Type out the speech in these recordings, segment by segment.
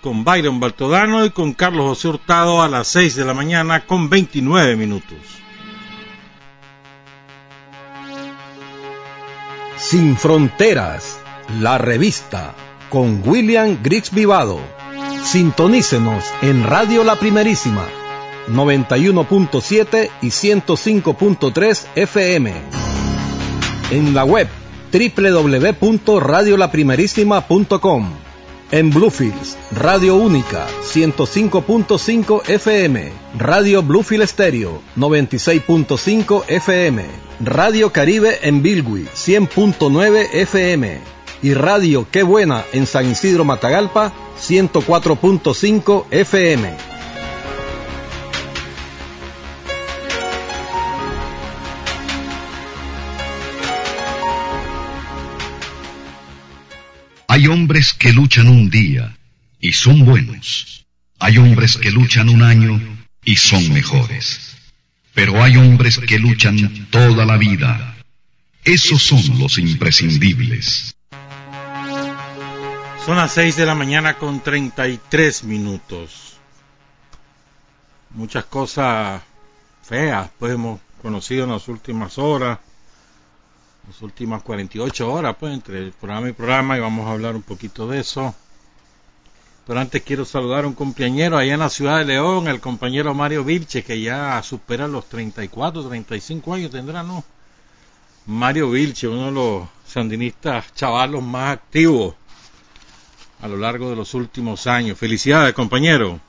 con Byron Baltodano y con Carlos José Hurtado a las 6 de la mañana con 29 minutos. Sin Fronteras, la revista, con William Griggs Vivado. Sintonícenos en Radio La Primerísima 91.7 y 105.3 FM. En la web www.radiolaprimerísima.com. En Bluefields, Radio Única 105.5 FM, Radio Bluefield Stereo 96.5 FM, Radio Caribe en Bilwi 100.9 FM y Radio Qué Buena en San Isidro Matagalpa 104.5 FM. Hay hombres que luchan un día y son buenos. Hay hombres que luchan un año y son mejores. Pero hay hombres que luchan toda la vida. Esos son los imprescindibles. Son las 6 de la mañana con 33 minutos. Muchas cosas feas pues hemos conocido en las últimas horas, las últimas 48 horas pues entre el programa y programa y vamos a hablar un poquito de eso. Pero antes quiero saludar a un compañero allá en la ciudad de León, el compañero Mario Vilche, que ya supera los 34, 35 años tendrá, ¿no? Mario Vilche, uno de los sandinistas chavalos más activos a lo largo de los últimos años. Felicidades, compañero.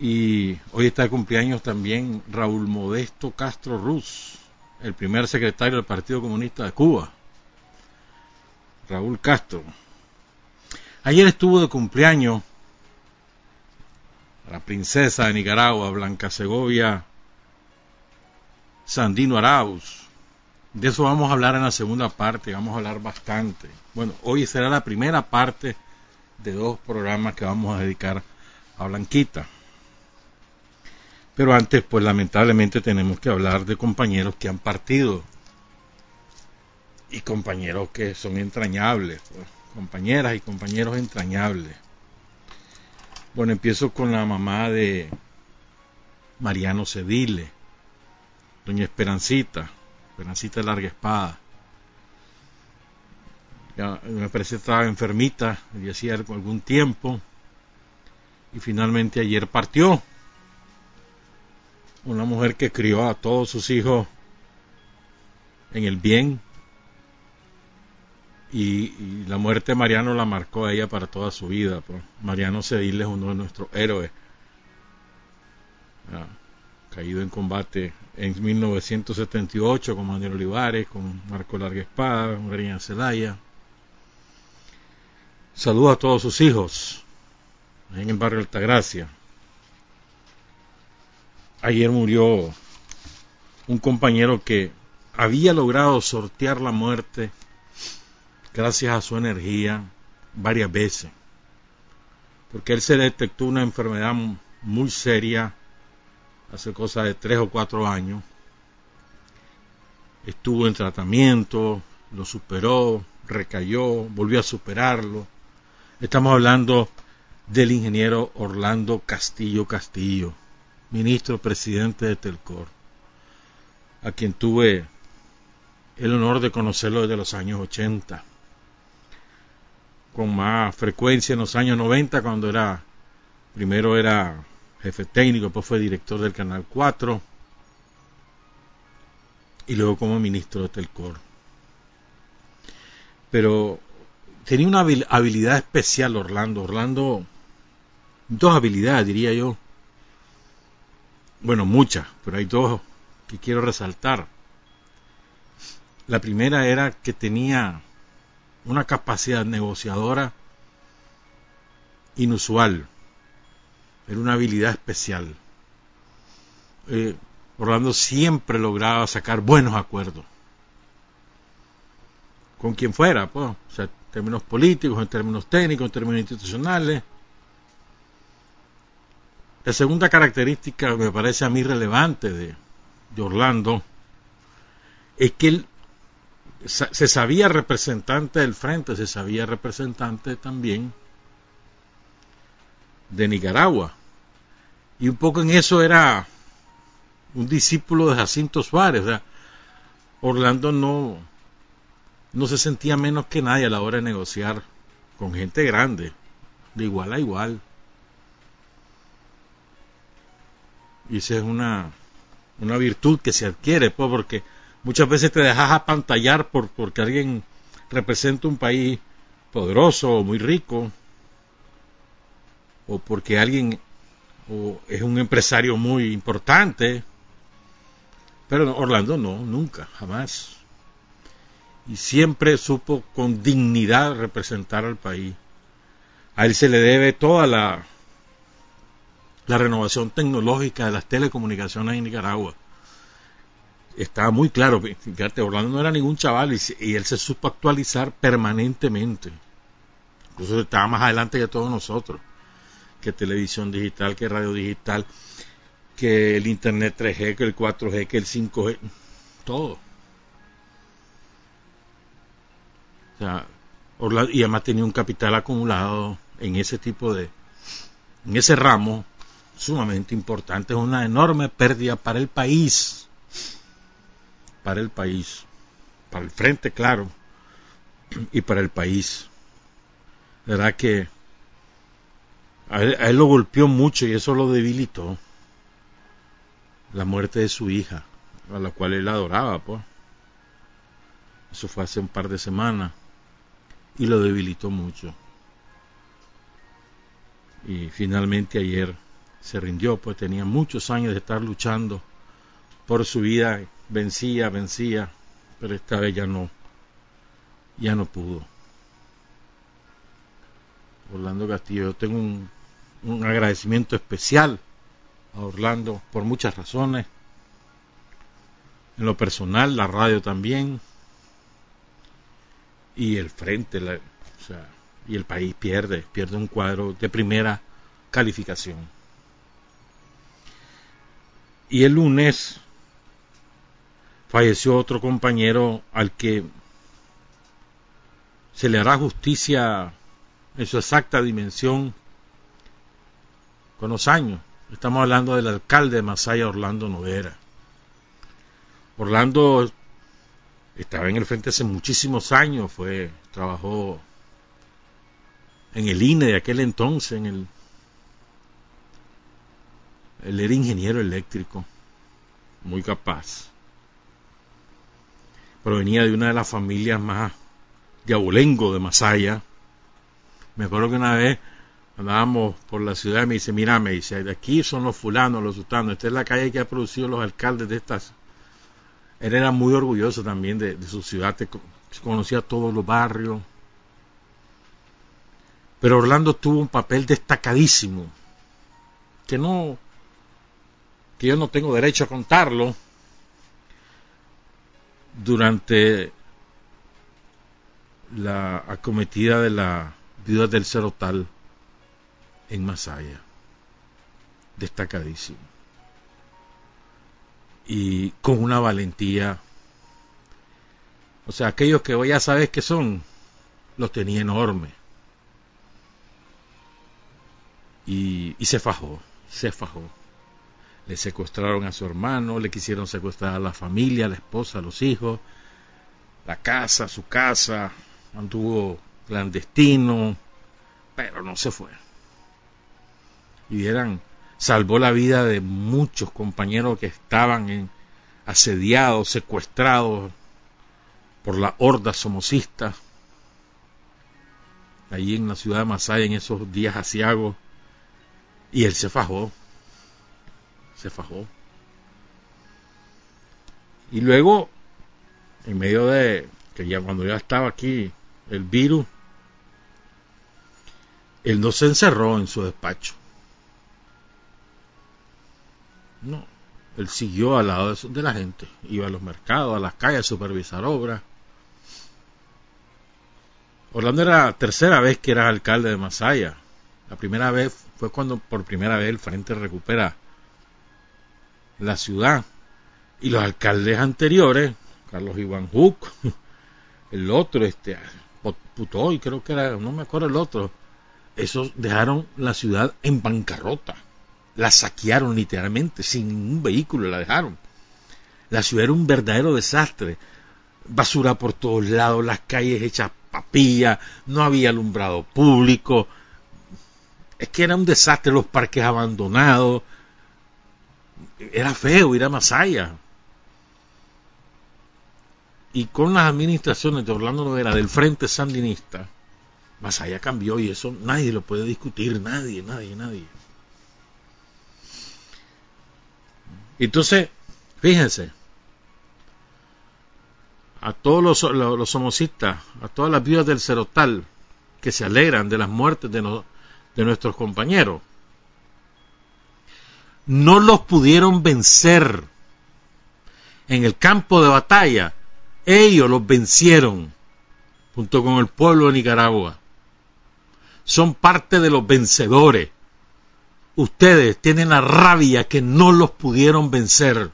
Y hoy está de cumpleaños también Raúl Modesto Castro Ruz, el primer secretario del Partido Comunista de Cuba. Raúl Castro. Ayer estuvo de cumpleaños la princesa de Nicaragua, Blanca Segovia Sandino Arauz. De eso vamos a hablar en la segunda parte, vamos a hablar bastante. Bueno, hoy será la primera parte de dos programas que vamos a dedicar a Blanquita. Pero antes, pues lamentablemente tenemos que hablar de compañeros que han partido. Y compañeros que son entrañables, pues, compañeras y compañeros entrañables. Bueno, empiezo con la mamá de Mariano Cedile, doña Esperancita, Esperancita Larga Espada. Ya, me parece que estaba enfermita y hacía algún tiempo y finalmente ayer partió. Una mujer que crió a todos sus hijos en el bien y, la muerte de Mariano la marcó a ella para toda su vida. Pues. Mariano Cedil es uno de nuestros héroes. Ya, caído en combate en 1978 con Manuel Olivares, con Marco Larga Espada, con María Celaya. Saludo a todos sus hijos en el barrio Altagracia. Ayer murió un compañero que había logrado sortear la muerte gracias a su energía varias veces, porque él se detectó una enfermedad muy seria hace cosa de tres o cuatro años. Estuvo en tratamiento, lo superó, recayó, volvió a superarlo. Estamos hablando del ingeniero Orlando Castillo Castillo, ministro presidente de Telcor, a quien tuve el honor de conocerlo desde los años 80, con más frecuencia en los años 90 cuando era, primero era jefe técnico, después fue director del Canal 4 y luego como ministro de Telcor. Pero tenía una habilidad especial Orlando. Orlando, dos habilidades diría yo. Bueno, muchas, pero hay dos que quiero resaltar. La primera era que tenía una capacidad negociadora inusual. Era una habilidad especial. Eh, Orlando siempre lograba sacar buenos acuerdos. Con quien fuera, pues, o sea, en términos políticos, en términos técnicos, en términos institucionales. La segunda característica que me parece a mí relevante de, de Orlando es que él se sabía representante del frente, se sabía representante también de Nicaragua. Y un poco en eso era un discípulo de Jacinto Suárez. Orlando no, no se sentía menos que nadie a la hora de negociar con gente grande, de igual a igual. Y esa es una, una virtud que se adquiere, pues, porque muchas veces te dejas apantallar por, porque alguien representa un país poderoso o muy rico, o porque alguien o es un empresario muy importante, pero Orlando no, nunca, jamás. Y siempre supo con dignidad representar al país. A él se le debe toda la, la renovación tecnológica de las telecomunicaciones en Nicaragua. Estaba muy claro, fíjate, Orlando no era ningún chaval y, él se supo actualizar permanentemente. Incluso estaba más adelante que todos nosotros, que televisión digital, que radio digital que el Internet 3G, que el 4G, que el 5G, todo. Y además tenía un capital acumulado en ese tipo de, en ese ramo sumamente importante, es una enorme pérdida para el país, para el país, para el frente, claro, y para el país. verdad que a él lo golpeó mucho y eso lo debilitó la muerte de su hija, a la cual él adoraba, pues. Eso fue hace un par de semanas y lo debilitó mucho. Y finalmente ayer se rindió, pues tenía muchos años de estar luchando por su vida, vencía, vencía, pero esta vez ya no, ya no pudo. Orlando Castillo, yo tengo un, un agradecimiento especial a Orlando por muchas razones. En lo personal, la radio también. Y el frente, o sea, y el país pierde, pierde un cuadro de primera calificación. Y el lunes falleció otro compañero al que se le hará justicia en su exacta dimensión con los años. Estamos hablando del alcalde de Masaya, Orlando Noguera. Orlando estaba en el frente hace muchísimos años, fue, trabajó en el INE de aquel entonces, en el él era ingeniero eléctrico, muy capaz. Provenía de una de las familias más de abolengo de Masaya. Me acuerdo que una vez andábamos por la ciudad y me dice, mira, me dice, aquí son los fulanos, los sultanos, esta es la calle que ha producido los alcaldes de estas. Él era muy orgulloso también de, su ciudad, conocía todos los barrios. Pero Orlando tuvo un papel destacadísimo, que no, que yo no tengo derecho a contarlo, durante la acometida de la vida del Cerotal en Masaya. Destacadísimo. Y con una valentía. O sea, aquellos que hoy ya sabes que son, los tenía enorme. Y, y se fajó, se fajó. Le secuestraron a su hermano, le quisieron secuestrar a la familia, a la esposa, a los hijos, la casa, su casa, anduvo clandestino, pero no se fue. Y eran salvó la vida de muchos compañeros que estaban en, asediados, secuestrados por la horda somocista, allí en la ciudad de Masaya en esos días asiagos, y él se fajó, se fajó. Y luego, en medio de que ya cuando ya estaba aquí el virus, él no se encerró en su despacho. No, él siguió al lado de, la gente, iba a los mercados, a las calles a supervisar obras. Orlando era la tercera vez que era alcalde de Masaya. La primera vez fue cuando por primera vez el frente recupera la ciudad. Y los alcaldes anteriores, Carlos Iván el otro, este, Putoy, creo que era, no me acuerdo el otro, esos dejaron la ciudad en bancarrota la saquearon literalmente, sin ningún vehículo la dejaron. La ciudad era un verdadero desastre. Basura por todos lados, las calles hechas papilla, no había alumbrado público. Es que era un desastre, los parques abandonados. Era feo ir a Masaya. Y con las administraciones de Orlando Novera del Frente Sandinista, Masaya cambió y eso nadie lo puede discutir, nadie, nadie, nadie. Entonces, fíjense, a todos los, los, homocistas, a todas las viudas del Cerotal, que se alegran de las muertes de, de nuestros compañeros, no los pudieron vencer en el campo de batalla. Ellos los vencieron junto con el pueblo de Nicaragua. Son parte de los vencedores ustedes tienen la rabia que no los pudieron vencer.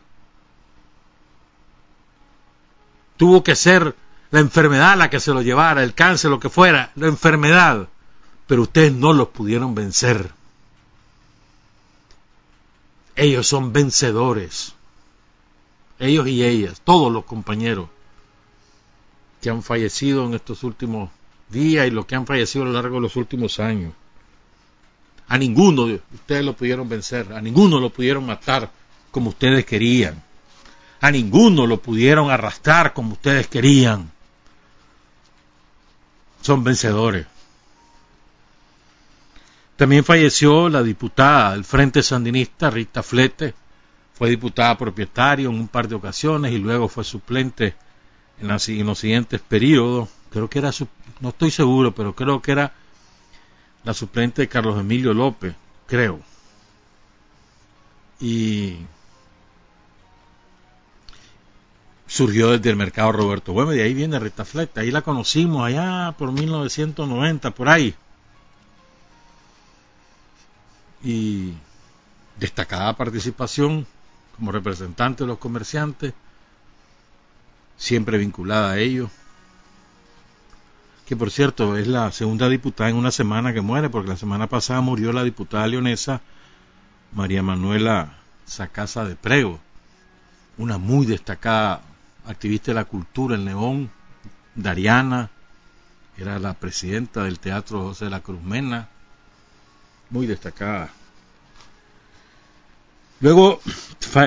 Tuvo que ser la enfermedad la que se lo llevara, el cáncer, lo que fuera, la enfermedad, pero ustedes no los pudieron vencer. Ellos son vencedores. Ellos y ellas, todos los compañeros que han fallecido en estos últimos días y los que han fallecido a lo largo de los últimos años. A ninguno de ustedes lo pudieron vencer, a ninguno lo pudieron matar como ustedes querían. A ninguno lo pudieron arrastrar como ustedes querían. Son vencedores. También falleció la diputada del Frente Sandinista, Rita Flete. Fue diputada propietaria en un par de ocasiones y luego fue suplente en, en los siguientes periodos. Creo que era, no estoy seguro, pero creo que era la suplente de Carlos Emilio López, creo. Y surgió desde el mercado Roberto Güemes, de ahí viene Rita Fleta, ahí la conocimos allá por 1990, por ahí. Y destacada participación como representante de los comerciantes, siempre vinculada a ellos que por cierto es la segunda diputada en una semana que muere, porque la semana pasada murió la diputada leonesa María Manuela Sacasa de Prego, una muy destacada activista de la cultura en León, Dariana, era la presidenta del Teatro José de la Cruz Mena, muy destacada. Luego,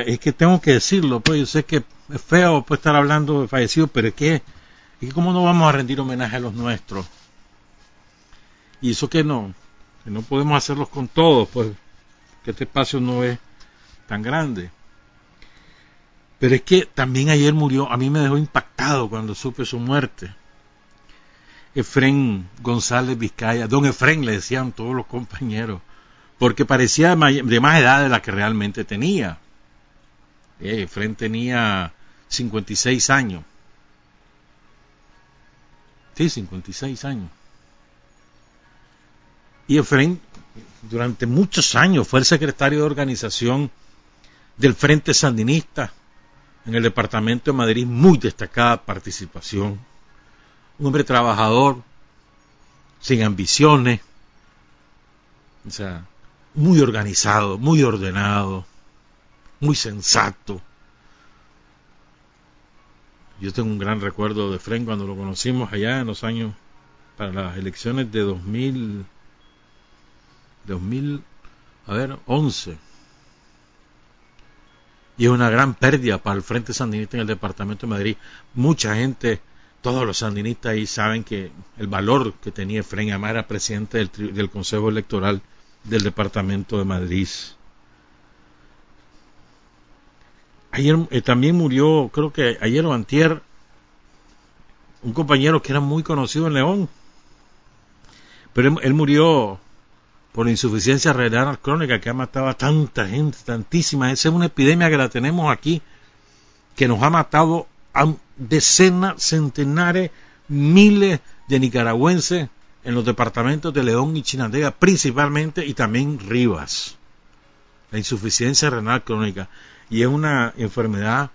es que tengo que decirlo, pues yo sé que es feo pues, estar hablando de fallecidos, pero es que ¿Y cómo no vamos a rendir homenaje a los nuestros? Y eso que no, que no podemos hacerlos con todos, pues que este espacio no es tan grande. Pero es que también ayer murió, a mí me dejó impactado cuando supe su muerte. Efren González Vizcaya, don Efren le decían todos los compañeros, porque parecía de más edad de la que realmente tenía. Eh, Efren tenía 56 años Sí, 56 años. Y Efraín, durante muchos años, fue el secretario de organización del Frente Sandinista en el departamento de Madrid, muy destacada participación. Un hombre trabajador, sin ambiciones, o sea, muy organizado, muy ordenado, muy sensato. Yo tengo un gran recuerdo de Fren cuando lo conocimos allá en los años para las elecciones de 2000, 2000, a ver, 11, y es una gran pérdida para el Frente Sandinista en el Departamento de Madrid. Mucha gente, todos los sandinistas ahí saben que el valor que tenía Efraín Amar era presidente del, Consejo Electoral del Departamento de Madrid. Ayer eh, también murió, creo que ayer o antier, un compañero que era muy conocido en León, pero él murió por insuficiencia renal crónica que ha matado a tanta gente, tantísima. Esa es una epidemia que la tenemos aquí, que nos ha matado a decenas, centenares, miles de nicaragüenses en los departamentos de León y Chinandega, principalmente, y también Rivas. La insuficiencia renal crónica. Y es una enfermedad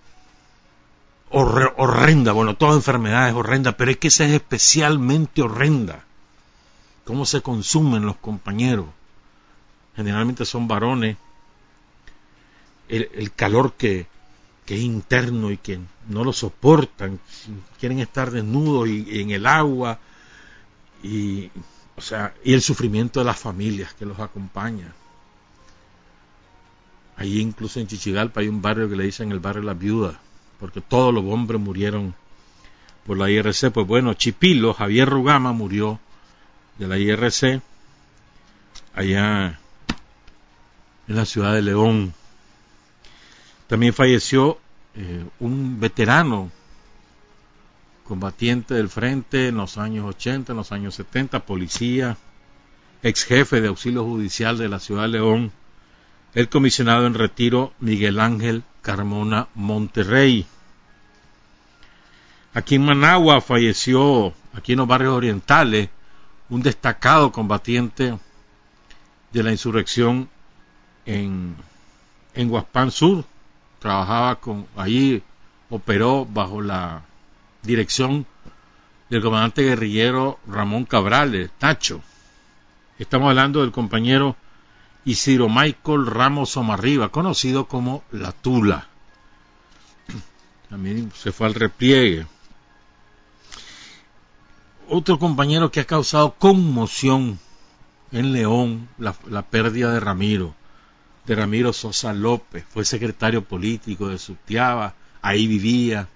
horrenda. Bueno, toda enfermedad es horrenda, pero es que esa es especialmente horrenda cómo se consumen los compañeros. Generalmente son varones. El, calor que, que, es interno y que no lo soportan, quieren estar desnudos y, en el agua y o sea, y el sufrimiento de las familias que los acompañan. Allí incluso en Chichigalpa hay un barrio que le dicen el barrio de las viudas, porque todos los hombres murieron por la IRC. Pues bueno, Chipilo, Javier Rugama murió de la IRC allá en la ciudad de León. También falleció eh, un veterano combatiente del frente en los años 80, en los años 70, policía, ex jefe de auxilio judicial de la ciudad de León, el comisionado en retiro Miguel Ángel Carmona Monterrey. Aquí en Managua falleció, aquí en los barrios orientales, un destacado combatiente de la insurrección en, en Sur. Trabajaba con, allí operó bajo la dirección del comandante guerrillero Ramón Cabrales, Tacho. Estamos hablando del compañero Isidro Michael Ramos Omarriba, conocido como La Tula. También se fue al repliegue otro compañero que ha causado conmoción en León, la, pérdida de Ramiro, de Ramiro Sosa López, fue secretario político de Sutiaba, ahí vivía,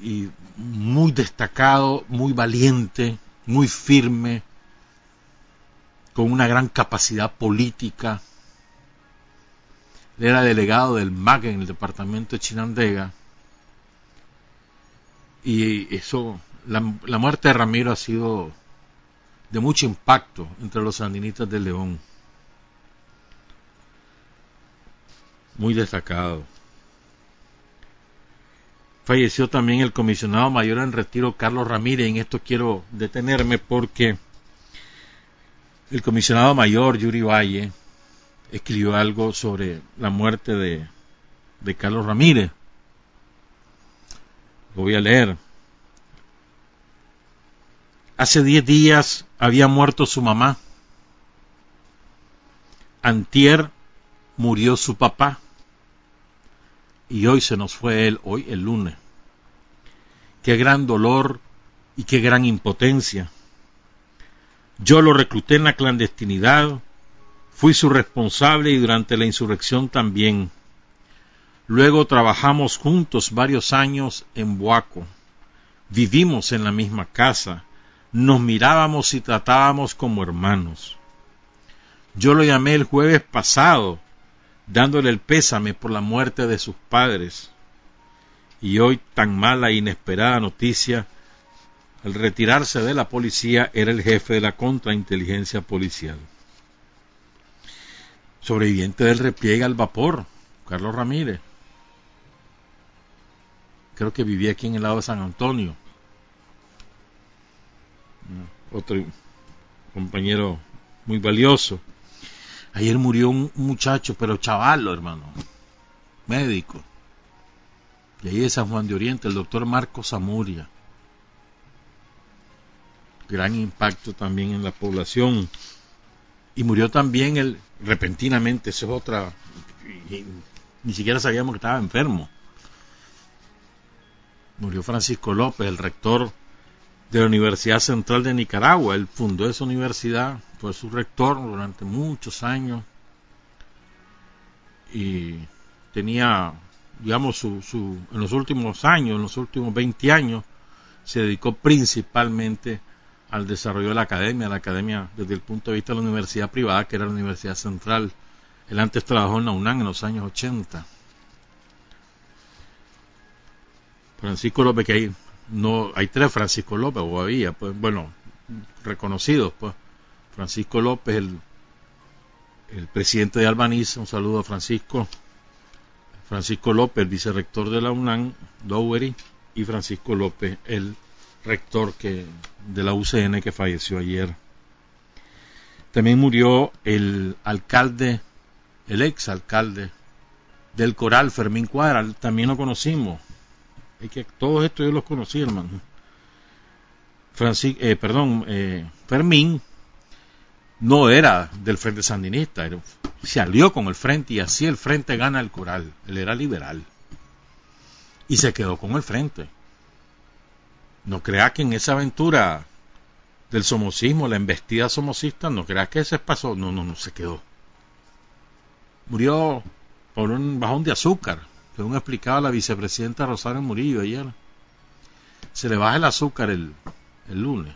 y muy destacado, muy valiente, muy firme, con una gran capacidad política. era delegado del MAG en el departamento de Chinandega. Y eso la, muerte de Ramiro ha sido de mucho impacto entre los sandinistas de León. Muy destacado. Falleció también el comisionado mayor en retiro Carlos Ramírez. En esto quiero detenerme porque el comisionado mayor Yuri Valle escribió algo sobre la muerte de, de Carlos Ramírez. Lo voy a leer. Hace diez días había muerto su mamá. Antier murió su papá. Y hoy se nos fue él, hoy el lunes. Qué gran dolor y qué gran impotencia. Yo lo recluté en la clandestinidad, fui su responsable y durante la insurrección también. Luego trabajamos juntos varios años en Boaco. Vivimos en la misma casa nos mirábamos y tratábamos como hermanos. Yo lo llamé el jueves pasado, dándole el pésame por la muerte de sus padres. Y hoy tan mala e inesperada noticia, al retirarse de la policía era el jefe de la contrainteligencia policial. Sobreviviente del repliegue al vapor, Carlos Ramírez. Creo que vivía aquí en el lado de San Antonio otro compañero muy valioso. Ayer murió un muchacho, pero chavalo, hermano, médico. Y ahí es San Juan de Oriente, el doctor Marcos Zamuria. Gran impacto también en la población. Y murió también él repentinamente, esa es otra. ni siquiera sabíamos que estaba enfermo. Murió Francisco López, el rector de la Universidad Central de Nicaragua. Él fundó esa universidad, fue su rector durante muchos años. y tenía, digamos, su, su, en los últimos años, en los últimos 20 años, se dedicó principalmente al desarrollo de la academia, la academia desde el punto de vista de la universidad privada, que era la Universidad Central. Él antes trabajó en la UNAM en los años 80. Francisco López, no, hay tres Francisco López, o había, pues, bueno, reconocidos, pues. Francisco López, el, el presidente de Albaniz, un saludo a Francisco. Francisco López, el vicerrector de la UNAM, Dowery, y Francisco López, el rector que, de la UCN que falleció ayer. También murió el alcalde, el ex alcalde del Coral, Fermín Cuadra, también lo conocimos. Es que todos estos yo los conocí, hermano. Francis, eh, perdón, eh, Fermín no era del Frente Sandinista, se alió con el Frente y así el Frente gana el Coral. Él era liberal y se quedó con el Frente. No crea que en esa aventura del somocismo, la embestida somocista, no crea que ese pasó, no, no, no se quedó. Murió por un bajón de azúcar, según explicaba la vicepresidenta Rosario Murillo ayer. Se le baja el azúcar el, el lunes.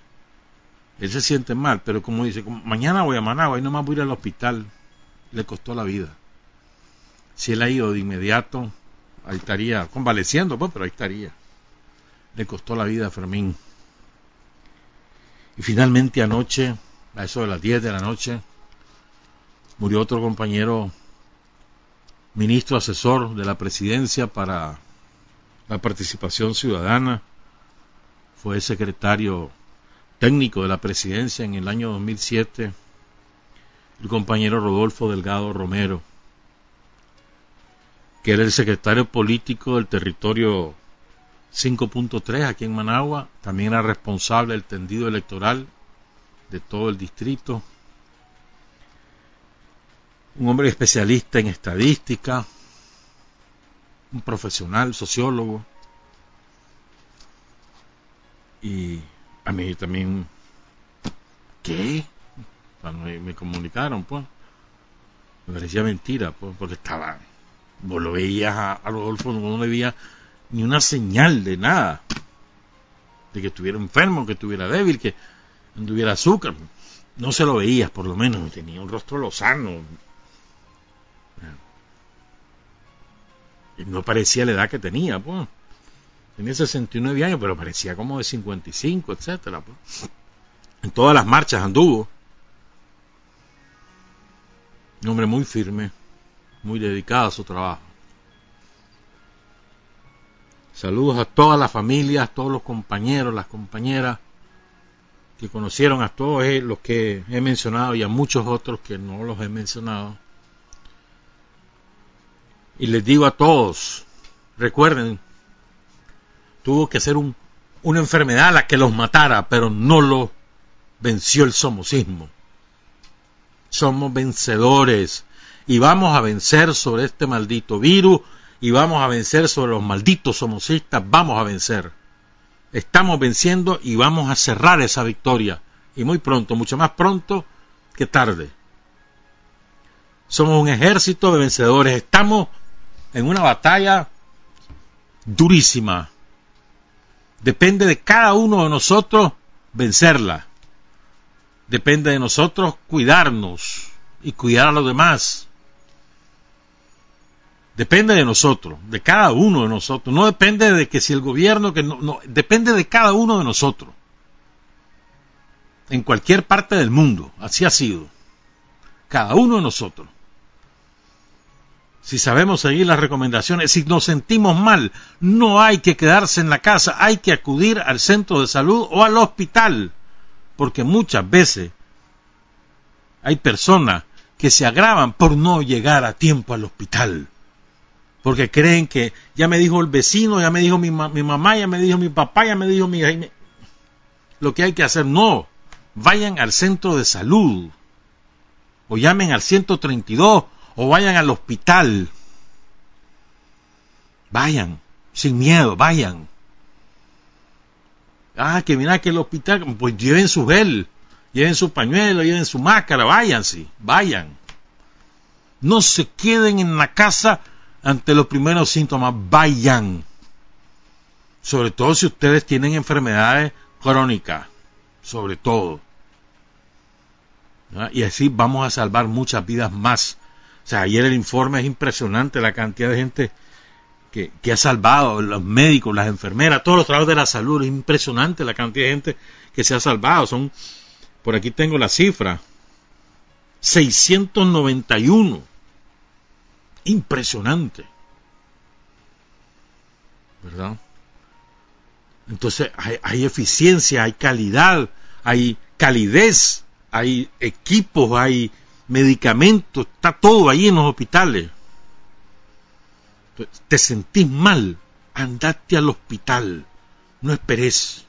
Él se siente mal, pero como dice, mañana voy a Managua y nomás voy a ir al hospital. Le costó la vida. Si él ha ido de inmediato, ahí estaría convaleciendo, pues, pero ahí estaría le costó la vida a Fermín. Y finalmente anoche, a eso de las 10 de la noche, murió otro compañero, ministro asesor de la presidencia para la participación ciudadana, fue secretario técnico de la presidencia en el año 2007, el compañero Rodolfo Delgado Romero, que era el secretario político del territorio 5.3 aquí en Managua, también era responsable del tendido electoral de todo el distrito. Un hombre especialista en estadística, un profesional, sociólogo. Y a mí también, ¿qué? me, comunicaron, pues. Me parecía mentira, pues, porque estaba, vos lo veías a, a Rodolfo, no le veía ni una señal de nada, de que estuviera enfermo, que estuviera débil, que no tuviera azúcar. No se lo veías, por lo menos, tenía un rostro lozano. No parecía la edad que tenía, pues. Tenía 69 años, pero parecía como de 55, etcétera, pues. En todas las marchas anduvo. Un hombre muy firme, muy dedicado a su trabajo. Saludos a todas las familias, a todos los compañeros, las compañeras que conocieron a todos los que he mencionado y a muchos otros que no los he mencionado. Y les digo a todos, recuerden, tuvo que ser una enfermedad la que los matara, pero no lo venció el somocismo. Somos vencedores y vamos a vencer sobre este maldito virus y vamos a vencer sobre los malditos somocistas, vamos a vencer. Estamos venciendo y vamos a cerrar esa victoria. Y muy pronto, mucho más pronto que tarde. Somos un ejército de vencedores. Estamos en una batalla durísima. Depende de cada uno de nosotros vencerla. Depende de nosotros cuidarnos y cuidar a los demás. Depende de nosotros, de cada uno de nosotros. No depende de que si el gobierno, que no, depende de cada uno de nosotros. En cualquier parte del mundo, así ha sido. Cada uno de nosotros. Si sabemos seguir las recomendaciones, si nos sentimos mal, no hay que quedarse en la casa, hay que acudir al centro de salud o al hospital. Porque muchas veces hay personas que se agravan por no llegar a tiempo al hospital porque creen que ya me dijo el vecino, ya me dijo mi, mamá, ya me dijo mi papá, ya me dijo mi. Lo que hay que hacer, no, vayan al centro de salud, o llamen al 132, o vayan al hospital. Vayan, sin miedo, vayan. Ah, que mira que el hospital, pues lleven su gel, lleven su pañuelo, lleven su máscara, váyanse, vayan. No se queden en la casa ante los primeros síntomas, vayan. Sobre todo si ustedes tienen enfermedades crónicas, sobre todo. Y así vamos a salvar muchas vidas más. O sea, ayer el informe es impresionante, la cantidad de gente que, que ha salvado, los médicos, las enfermeras, todos los trabajos de la salud, es impresionante la cantidad de gente que se ha salvado. Son, por aquí tengo la cifra, 691. Impresionante. ¿Verdad? Entonces hay, eficiencia, hay calidad, hay calidez, hay equipos, hay medicamentos, está todo ahí en los hospitales. Te sentís mal, andate al hospital, no esperes.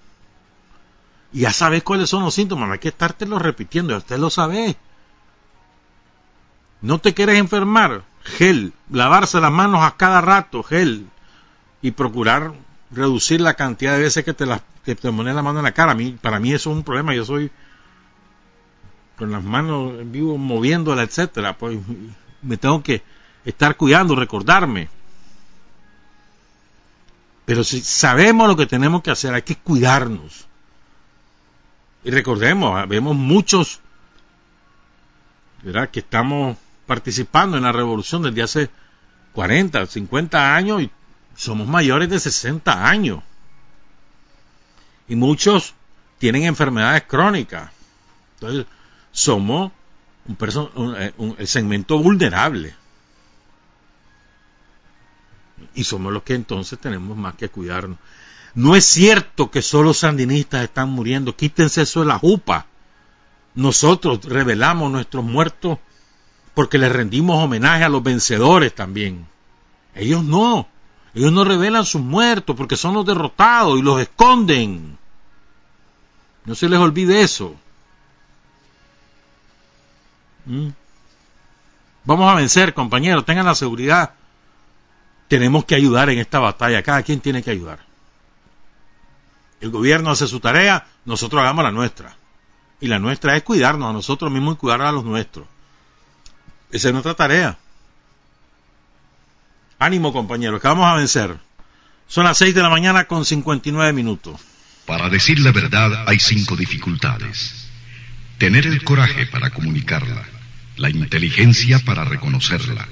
Y ya sabes cuáles son los síntomas, no hay que estártelo repitiendo, ya usted lo sabe. No te quieres enfermar, gel, lavarse las manos a cada rato, gel, y procurar reducir la cantidad de veces que te, que te pones la mano en la cara. A mí, para mí eso es un problema, yo soy con las manos vivo moviéndola, etcétera, pues me tengo que estar cuidando, recordarme. Pero si sabemos lo que tenemos que hacer, hay que cuidarnos. Y recordemos, vemos muchos ¿verdad? que estamos participando en la revolución desde hace 40, 50 años y somos mayores de 60 años. Y muchos tienen enfermedades crónicas. Entonces, somos un, eh, el segmento vulnerable. Y somos los que entonces tenemos más que cuidarnos. No es cierto que solo sandinistas están muriendo. Quítense eso de la jupa. Nosotros revelamos nuestros muertos porque les rendimos homenaje a los vencedores también. Ellos no. Ellos no revelan sus muertos porque son los derrotados y los esconden. No se les olvide eso. ¿Mm? Vamos a vencer, compañeros, tengan la seguridad. Tenemos que ayudar en esta batalla, cada quien tiene que ayudar. El gobierno hace su tarea, nosotros hagamos la nuestra. Y la nuestra es cuidarnos a nosotros mismos y cuidar a los nuestros. Esa es nuestra tarea. Ánimo, compañeros, que vamos a vencer. Son las 6 de la mañana con 59 minutos. Para decir la verdad hay cinco dificultades. Tener el coraje para comunicarla, la inteligencia para reconocerla,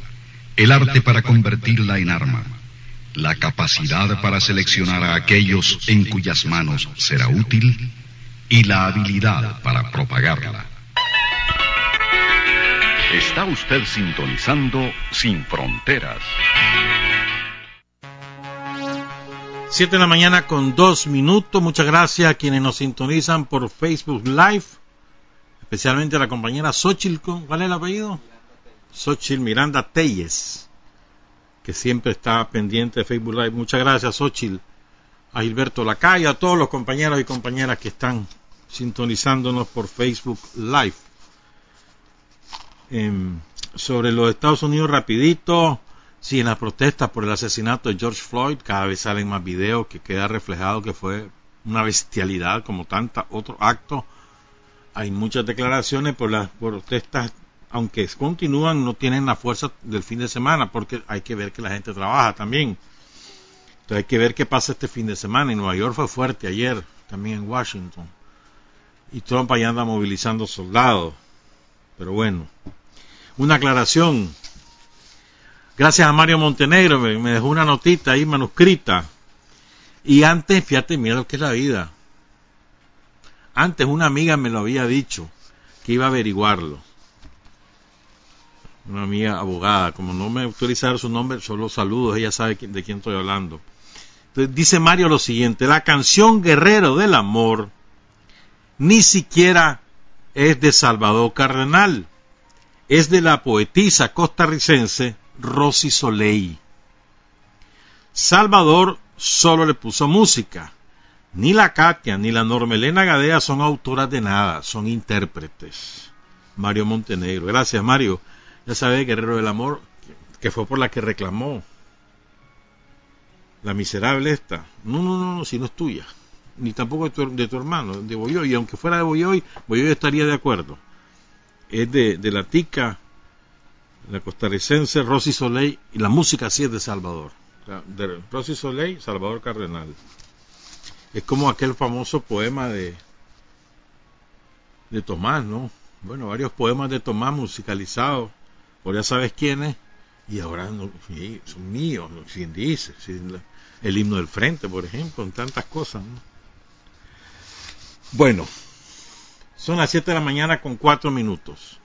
el arte para convertirla en arma, la capacidad para seleccionar a aquellos en cuyas manos será útil y la habilidad para propagarla. Está usted sintonizando Sin Fronteras. Siete de la mañana con dos minutos. Muchas gracias a quienes nos sintonizan por Facebook Live especialmente a la compañera Xochitl, ¿cuál es el apellido? Xochitl Miranda Telles, que siempre está pendiente de Facebook Live. Muchas gracias, Xochitl, a Gilberto Lacalle, a todos los compañeros y compañeras que están sintonizándonos por Facebook Live. Em, sobre los Estados Unidos, rapidito, sí, en las protestas por el asesinato de George Floyd, cada vez salen más videos que queda reflejado que fue una bestialidad como tanta otro acto hay muchas declaraciones por las protestas, aunque continúan, no tienen la fuerza del fin de semana, porque hay que ver que la gente trabaja también. Entonces hay que ver qué pasa este fin de semana. En Nueva York fue fuerte ayer, también en Washington. Y Trump ahí anda movilizando soldados. Pero bueno, una aclaración. Gracias a Mario Montenegro, me, me dejó una notita ahí manuscrita. Y antes, fíjate, mira lo que es la vida antes una amiga me lo había dicho, que iba a averiguarlo. Una amiga abogada, como no me autorizaron su nombre, solo saludos, ella sabe de quién estoy hablando. Dice Mario lo siguiente, la canción Guerrero del Amor ni siquiera es de Salvador Cardenal, es de la poetisa costarricense Rosy Soleil. Salvador solo le puso música, ni la Katia ni la Normelena Gadea son autoras de nada, son intérpretes. Mario Montenegro. Gracias, Mario. Ya sabe, Guerrero del Amor, que fue por la que reclamó. La miserable esta. No, no, no, no si no es tuya. Ni tampoco de tu, de tu hermano, de Boyoy. Y aunque fuera de Boyoy, Boyoy estaría de acuerdo. Es de, la tica la costarricense Rosy Soleil y la música así es de Salvador. De Rosy Soleil, Salvador Cardenal. Es como aquel famoso poema de, de Tomás, ¿no? Bueno, varios poemas de Tomás musicalizados por ya sabes quiénes, y ahora no, son míos, sin dice, el himno del frente, por ejemplo, en tantas cosas. ¿no? Bueno, son las 7 de la mañana con 4 minutos.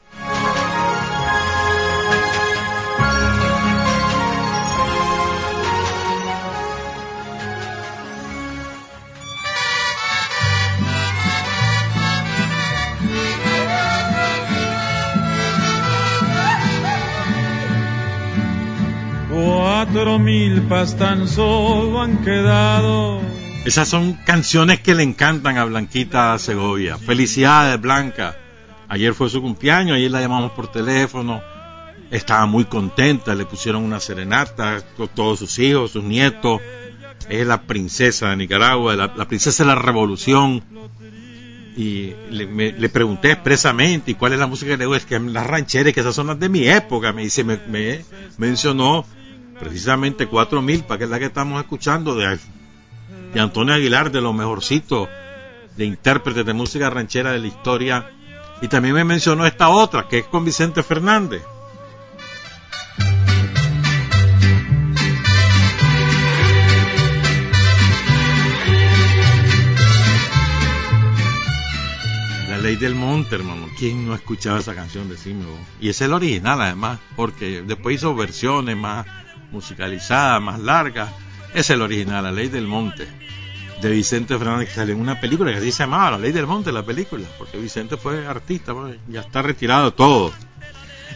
Milpas tan solo han quedado esas son canciones que le encantan a Blanquita Segovia. Felicidades, Blanca. Ayer fue su cumpleaños, ayer la llamamos por teléfono. Estaba muy contenta, le pusieron una serenata con todos sus hijos, sus nietos. Es la princesa de Nicaragua, la, princesa de la revolución. Y le, pregunté expresamente, ¿y cuál es la música que le gusta? Es que las rancheras, que esas son las de mi época. Me dice, me, me mencionó precisamente cuatro mil, para que es la que estamos escuchando de de Antonio Aguilar, de lo mejorcito de intérpretes de música ranchera de la historia. Y también me mencionó esta otra, que es con Vicente Fernández. La Ley del Monte, hermano. ¿Quién no ha escuchado esa canción? Decime Y es el original, además, porque después hizo versiones más musicalizadas, más largas. Es el original, La Ley del Monte de Vicente Fernández que salió en una película que así se llamaba La Ley del Monte, la película, porque Vicente fue artista, pues, ya está retirado todo.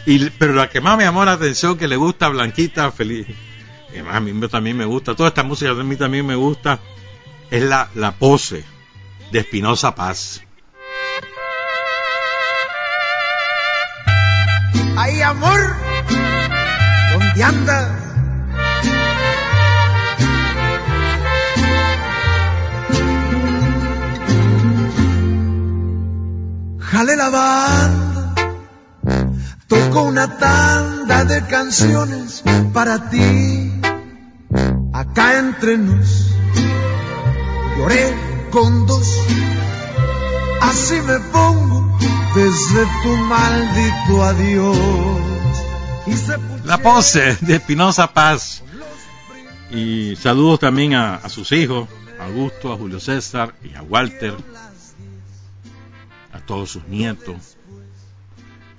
Y, pero la que más me llamó la atención, que le gusta a Blanquita Feliz, que a mí también me gusta, toda esta música a mí también me gusta, es la, la pose de Espinosa Paz. Ay, amor, ¿dónde andas? Jale la banda, toco una tanda de canciones para ti. Acá entre nos, lloré con dos, así me pongo desde tu maldito adiós. La pose de Espinosa Paz. Y saludos también a, a sus hijos, a Augusto, a Julio César y a Walter todos sus nietos.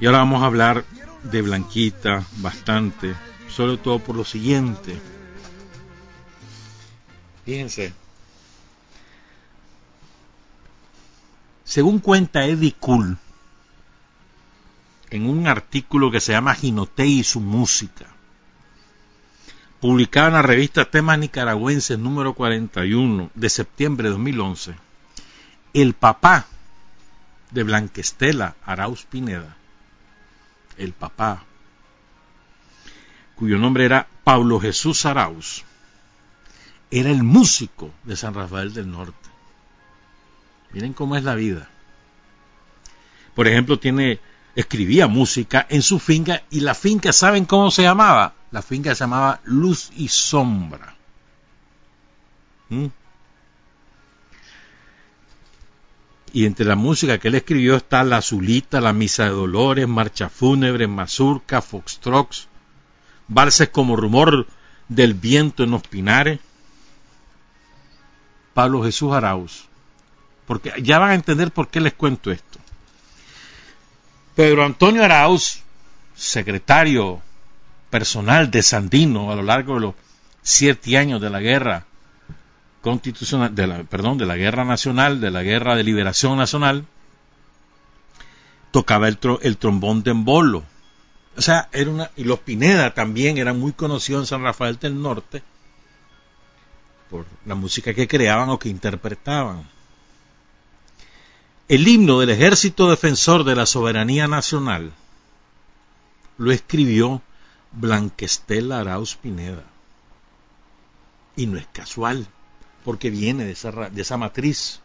Y ahora vamos a hablar de Blanquita bastante, sobre todo por lo siguiente. Fíjense, según cuenta Eddie Cool, en un artículo que se llama Ginote y su música, publicado en la revista Temas Nicaragüenses número 41 de septiembre de 2011, el papá de Blanquestela Arauz Pineda, el papá, cuyo nombre era Pablo Jesús Arauz, era el músico de San Rafael del Norte. Miren cómo es la vida. Por ejemplo, tiene escribía música en su finca y la finca, ¿saben cómo se llamaba? La finca se llamaba Luz y Sombra. ¿Mm? Y entre la música que él escribió está La Azulita, La Misa de Dolores, Marcha Fúnebre, Mazurca, Foxtrox, valses como Rumor del Viento en los Pinares. Pablo Jesús Arauz. Porque ya van a entender por qué les cuento esto. Pedro Antonio Arauz, secretario personal de Sandino a lo largo de los siete años de la guerra constitucional, de la, perdón, de la guerra nacional, de la guerra de liberación nacional, tocaba el, trombón de embolo. O sea, era una, y los Pineda también eran muy conocidos en San Rafael del Norte por la música que creaban o que interpretaban. El himno del Ejército Defensor de la Soberanía Nacional lo escribió Blanquestela Arauz Pineda. Y no es casual porque viene de esa, de esa matriz.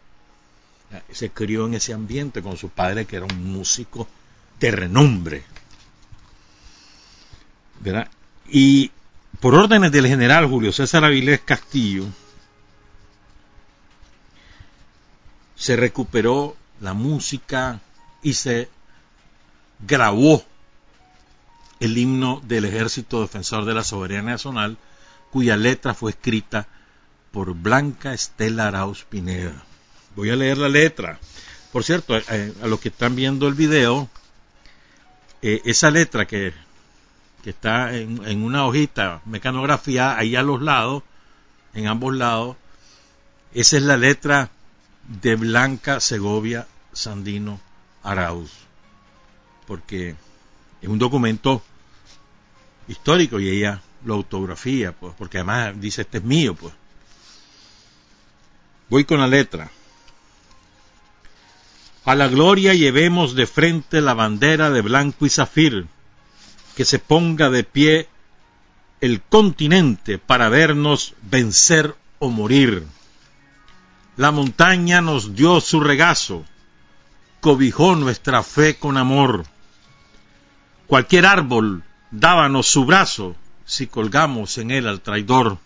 Se crió en ese ambiente con su padre que era un músico de renombre. ¿verdad? Y por órdenes del general Julio César Avilés Castillo, se recuperó la música y se grabó el himno del Ejército Defensor de la Soberanía Nacional, cuya letra fue escrita por Blanca Estela Arauz Pineda. Voy a leer la letra. Por cierto, eh, a los que están viendo el video, eh, esa letra que, está en, en, una hojita mecanografía ahí a los lados, en ambos lados, esa es la letra de Blanca Segovia Sandino Arauz, porque es un documento histórico y ella lo autografía, pues, porque además dice este es mío, pues. Voy con la letra. A la gloria llevemos de frente la bandera de blanco y zafir, que se ponga de pie el continente para vernos vencer o morir. La montaña nos dio su regazo, cobijó nuestra fe con amor. Cualquier árbol dábanos su brazo si colgamos en él al traidor.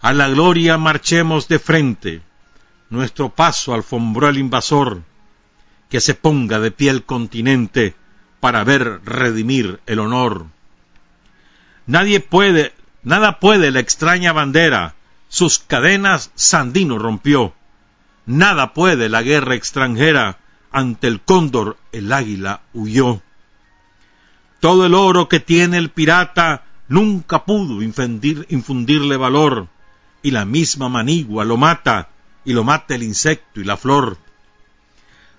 A la gloria marchemos de frente, nuestro paso alfombró el invasor, que se ponga de pie el continente para ver redimir el honor. Nadie puede, nada puede la extraña bandera, sus cadenas Sandino rompió. Nada puede la guerra extranjera, ante el cóndor el águila huyó. Todo el oro que tiene el pirata nunca pudo infundirle valor, y la misma manigua lo mata, y lo mata el insecto y la flor.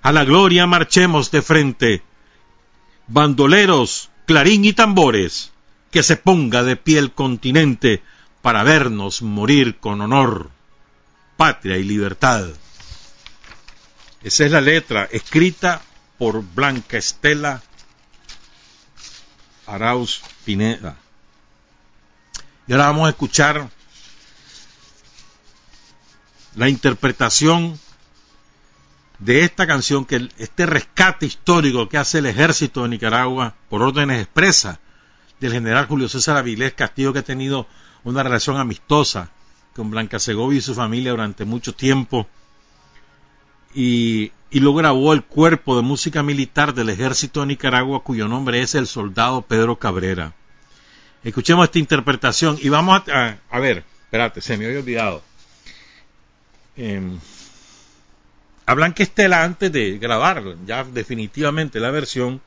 A la gloria marchemos de frente, bandoleros, clarín y tambores, que se ponga de pie el continente para vernos morir con honor, patria y libertad. Esa es la letra escrita por Blanca Estela Arauz Pineda. Y ahora vamos a escuchar la interpretación de esta canción, que este rescate histórico que hace el ejército de Nicaragua por órdenes expresas del general Julio César Avilés Castillo, que ha tenido una relación amistosa con Blanca Segovia y su familia durante mucho tiempo, y, y lo grabó el cuerpo de música militar del ejército de Nicaragua, cuyo nombre es el soldado Pedro Cabrera. Escuchemos esta interpretación y vamos a, a ver, espérate, se me había olvidado eh, a Blanquestela antes de grabar ya definitivamente la versión,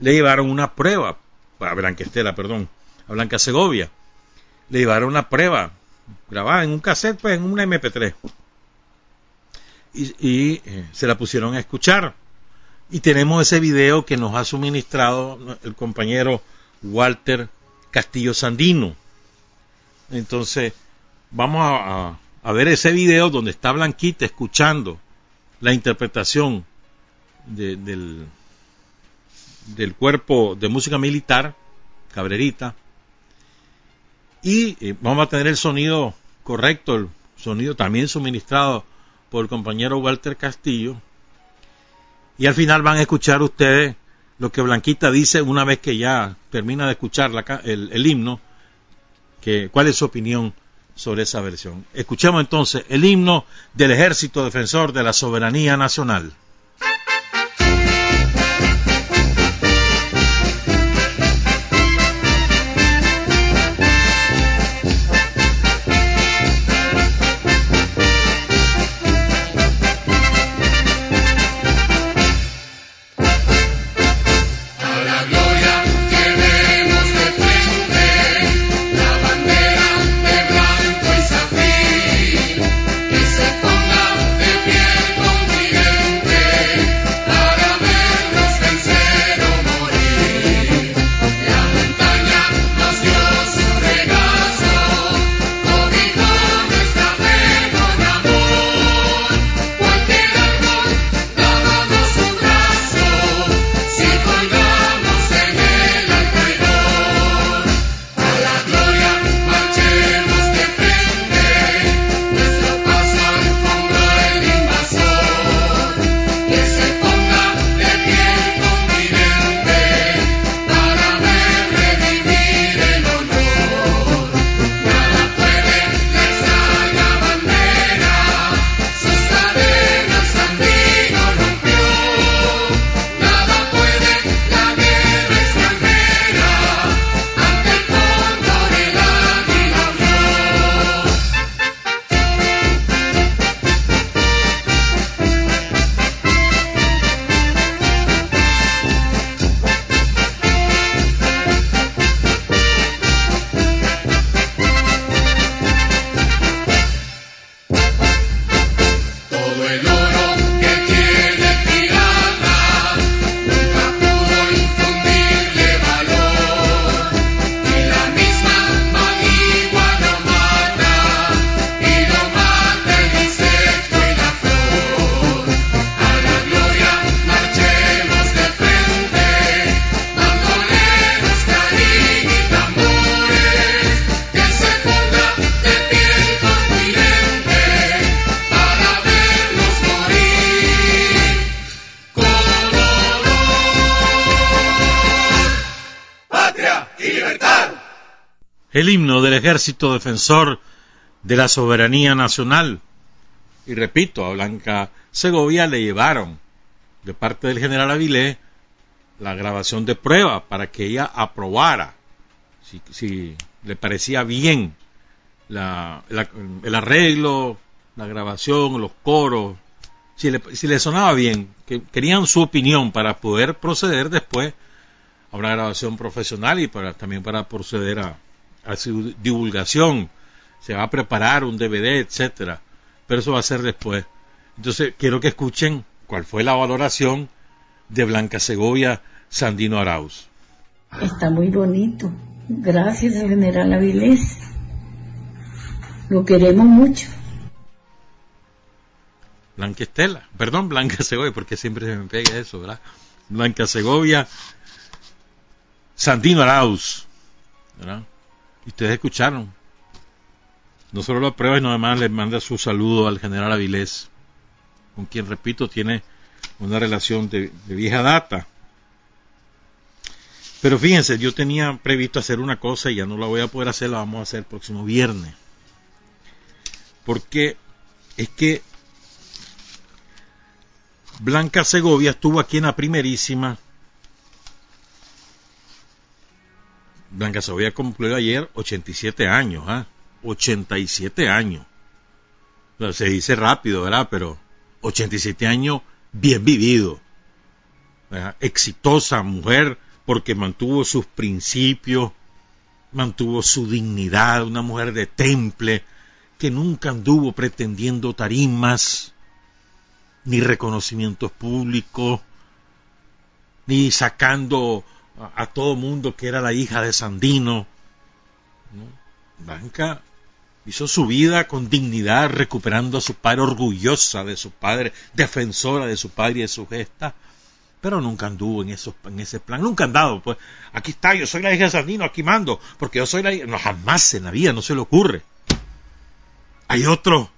le llevaron una prueba, a Blanquestela, perdón, a Blanca Segovia, le llevaron una prueba grabada en un cassette, pues en una MP3. Y, eh, se la pusieron a escuchar. Y tenemos ese video que nos ha suministrado el compañero Walter Castillo Sandino. Entonces, vamos a ver ese video donde está Blanquita escuchando la interpretación del, del cuerpo de música militar, Cabrerita, y eh, vamos a tener el sonido correcto, el sonido también suministrado por el compañero Walter Castillo, y al final van a escuchar ustedes lo que Blanquita dice una vez que ya termina de escuchar el, himno, cuál es su opinión sobre esa versión. Escuchemos entonces el himno del Ejército Defensor de la Soberanía Nacional. Ejército defensor de la soberanía nacional. Y repito, a Blanca Segovia le llevaron de parte del general Avilés la grabación de prueba para que ella aprobara si, le parecía bien el arreglo, la grabación, los coros, si le, si le sonaba bien, que querían su opinión para poder proceder después a una grabación profesional y para, también para proceder a, a su divulgación. Se va a preparar un DVD, etcétera. Pero eso va a ser después. Entonces, quiero que escuchen cuál fue la valoración de Blanca Segovia Sandino Arauz. Está muy bonito. Gracias, general Avilés. Lo queremos mucho. Blanca Estela, perdón, Blanca Segovia, porque siempre se me pega eso, ¿verdad? Blanca Segovia, Sandino Arauz, ¿verdad? Y ustedes escucharon. No solo lo aprueba, sino además le manda su saludo al general Avilés, con quien, repito, tiene una relación de, vieja data. Pero fíjense, yo tenía previsto hacer una cosa y ya no la voy a poder hacer, la vamos a hacer el próximo viernes. Porque es que Blanca Segovia estuvo aquí en la primerísima Blanca Segovia cumplió ayer 87 años, ¿ah? 87 años. se dice rápido, ¿verdad? Pero 87 años bien vivido. Exitosa mujer porque mantuvo sus principios, mantuvo su dignidad, una mujer de temple que nunca anduvo pretendiendo tarimas, ni reconocimientos públicos, ni sacando a, todo mundo que era la hija de Sandino. Blanca hizo su vida con dignidad, recuperando a su padre, orgullosa de su padre, defensora de su padre y de su gesta, pero nunca anduvo en, en ese plan, nunca andado, pues aquí está, yo soy la hija de Sandino, aquí mando, porque yo soy la hija, no, jamás en la vida, no se le ocurre. Hay otros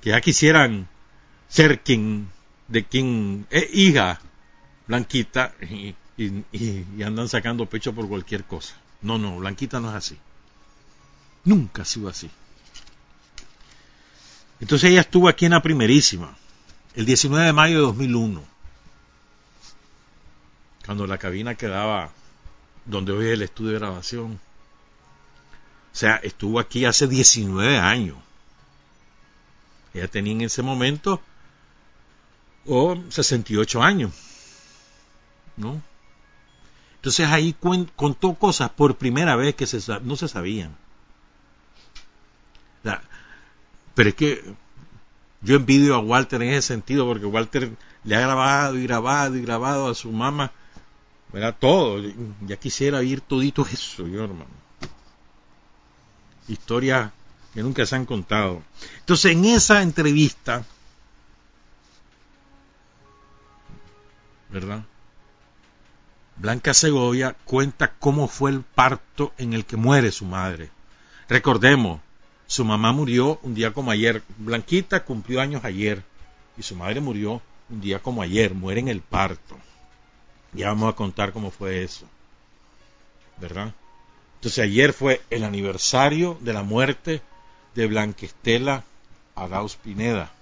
que ya quisieran ser quien, de quien es hija, Blanquita, y, andan sacando pecho por cualquier cosa. No, no, Blanquita no es así. Nunca ha sido así. Entonces ella estuvo aquí en la primerísima, el 19 de mayo de 2001, cuando la cabina quedaba donde hoy es el estudio de grabación. O sea, estuvo aquí hace 19 años. Ella tenía en ese momento oh, 68 años. ¿No? Entonces ahí contó cosas por primera vez que no se sabían. pero es que yo envidio a Walter en ese sentido porque Walter le ha grabado y grabado y grabado a su mamá, ¿verdad? Todo. Ya quisiera oír todito eso, yo hermano. Historias que nunca se han contado. Entonces en esa entrevista, ¿verdad? Blanca Segovia cuenta cómo fue el parto en el que muere su madre. Recordemos, su mamá murió un día como ayer. Blanquita cumplió años ayer y su madre murió un día como ayer, muere en el parto. Ya vamos a contar cómo fue eso. ¿Verdad? Entonces ayer fue el aniversario de la muerte de Blanquestela Arauz Pineda.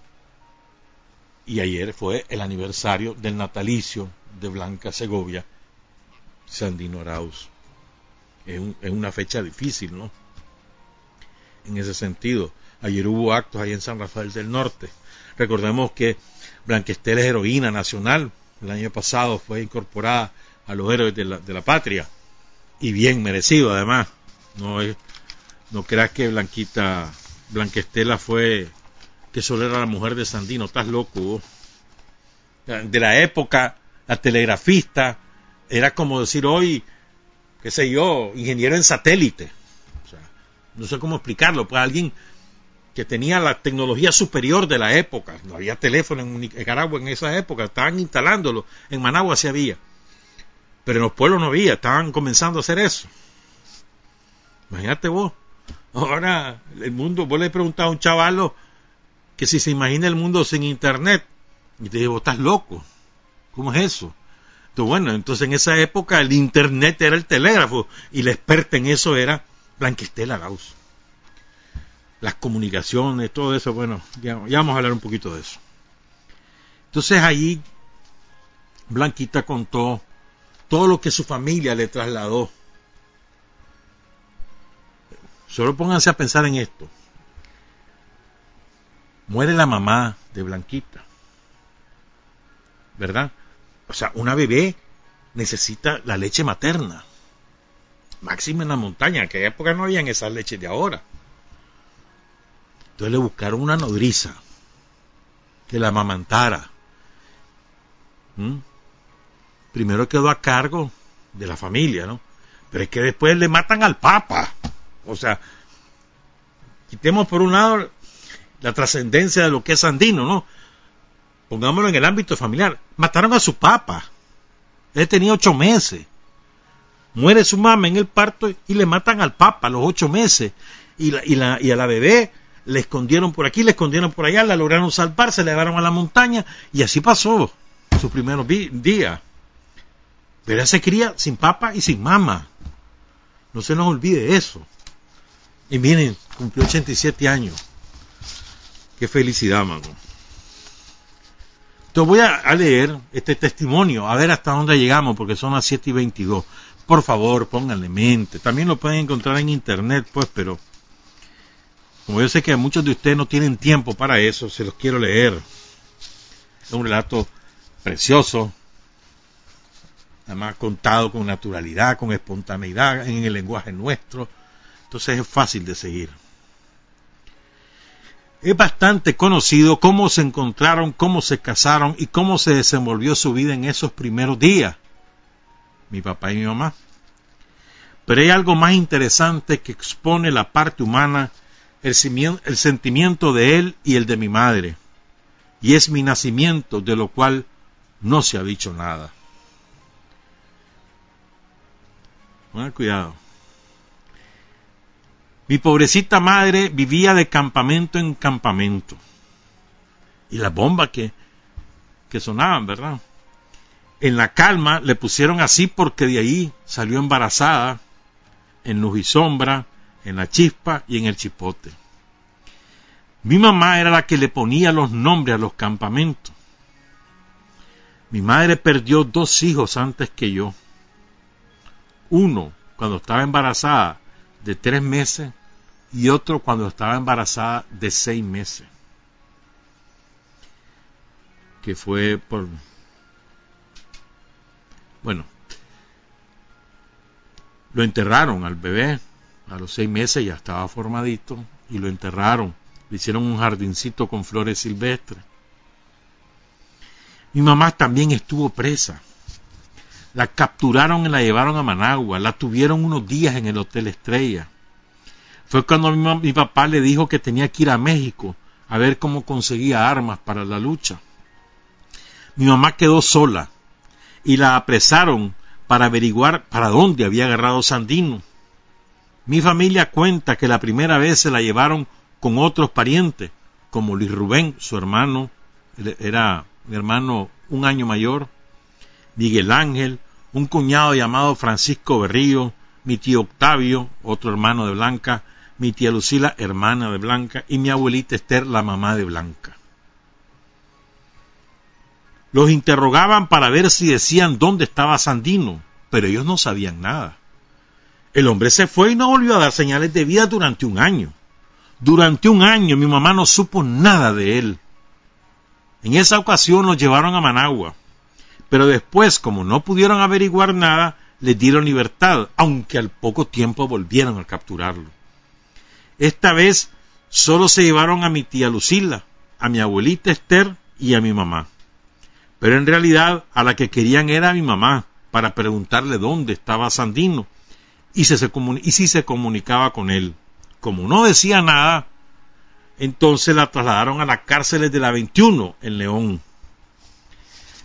Y ayer fue el aniversario del natalicio de Blanca Segovia Sandino Arauz. Es, una fecha difícil, ¿no? En ese sentido. Ayer hubo actos ahí en San Rafael del Norte. Recordemos que Blanquestel es heroína nacional. El año pasado fue incorporada a los héroes de la, patria. Y bien merecido, además. No, no creas que Blanquita, Blanquestela fue, que solo era la mujer de Sandino. Estás loco. De la época, la telegrafista, era como decir hoy, qué sé yo, ingeniero en satélite. O sea, no sé cómo explicarlo, pues alguien que tenía la tecnología superior de la época. No había teléfono en Nicaragua en esa época, estaban instalándolo. En Managua sí había. Pero en los pueblos no había, estaban comenzando a hacer eso. Imagínate vos. Ahora, el mundo, vos le preguntás a un chavalo que si se imagina el mundo sin internet, y te digo, estás loco. ¿Cómo es eso? Bueno, entonces en esa época el internet era el telégrafo y la experta en eso era Blanquistela Laus. Las comunicaciones, todo eso, bueno, ya, ya vamos a hablar un poquito de eso. Entonces ahí Blanquita contó todo lo que su familia le trasladó. Solo pónganse a pensar en esto. Muere la mamá de Blanquita. ¿Verdad? O sea, una bebé necesita la leche materna. Máxima en la montaña, en aquella época no habían esas leches de ahora. Entonces le buscaron una nodriza que la amamantara. ¿Mm? Primero quedó a cargo de la familia, ¿no? Pero es que después le matan al Papa. O sea, quitemos por un lado la trascendencia de lo que es andino, ¿no? Pongámoslo en el ámbito familiar. Mataron a su papa. Él tenía ocho meses. Muere su mamá en el parto y le matan al papa a los ocho meses. Y, la, y, la, y a la bebé le escondieron por aquí, le escondieron por allá, la lograron salvar, se la llevaron a la montaña y así pasó sus primeros días. Pero se cría sin papa y sin mamá. No se nos olvide eso. Y miren, cumplió 87 años. Qué felicidad, mano. Entonces voy a, leer este testimonio, a ver hasta dónde llegamos, porque son las 7 y 22. Por favor, pónganle mente. También lo pueden encontrar en internet, pues, pero como yo sé que muchos de ustedes no tienen tiempo para eso, se los quiero leer. Es un relato precioso, además contado con naturalidad, con espontaneidad, en el lenguaje nuestro. Entonces es fácil de seguir. Es bastante conocido cómo se encontraron, cómo se casaron y cómo se desenvolvió su vida en esos primeros días. Mi papá y mi mamá. Pero hay algo más interesante que expone la parte humana, el, sentimiento de él y el de mi madre. Y es mi nacimiento, de lo cual no se ha dicho nada. Bueno, cuidado. Mi pobrecita madre vivía de campamento en campamento. Y las bombas que, que sonaban, ¿verdad? En la calma le pusieron así porque de ahí salió embarazada en luz y sombra, en la chispa y en el chipote. Mi mamá era la que le ponía los nombres a los campamentos. Mi madre perdió dos hijos antes que yo. Uno cuando estaba embarazada de tres meses y otro cuando estaba embarazada de seis meses. Que fue por... Bueno, lo enterraron al bebé, a los seis meses ya estaba formadito, y lo enterraron. Le hicieron un jardincito con flores silvestres. Mi mamá también estuvo presa. La capturaron y la llevaron a Managua. La tuvieron unos días en el Hotel Estrella. Fue cuando mi, papá le dijo que tenía que ir a México a ver cómo conseguía armas para la lucha. Mi mamá quedó sola y la apresaron para averiguar para dónde había agarrado Sandino. Mi familia cuenta que la primera vez se la llevaron con otros parientes, como Luis Rubén, su hermano, era mi hermano un año mayor, Miguel Ángel, un cuñado llamado Francisco Berrío, mi tío Octavio, otro hermano de Blanca, mi tía Lucila, hermana de Blanca, y mi abuelita Esther, la mamá de Blanca. Los interrogaban para ver si decían dónde estaba Sandino, pero ellos no sabían nada. El hombre se fue y no volvió a dar señales de vida durante un año. Durante un año mi mamá no supo nada de él. En esa ocasión lo llevaron a Managua, pero después, como no pudieron averiguar nada, les dieron libertad, aunque al poco tiempo volvieron a capturarlo. Esta vez solo se llevaron a mi tía Lucila, a mi abuelita Esther y a mi mamá. Pero en realidad a la que querían era a mi mamá, para preguntarle dónde estaba Sandino y, si se comunicaba con él. Como no decía nada, entonces la trasladaron a las cárceles de la 21 en León.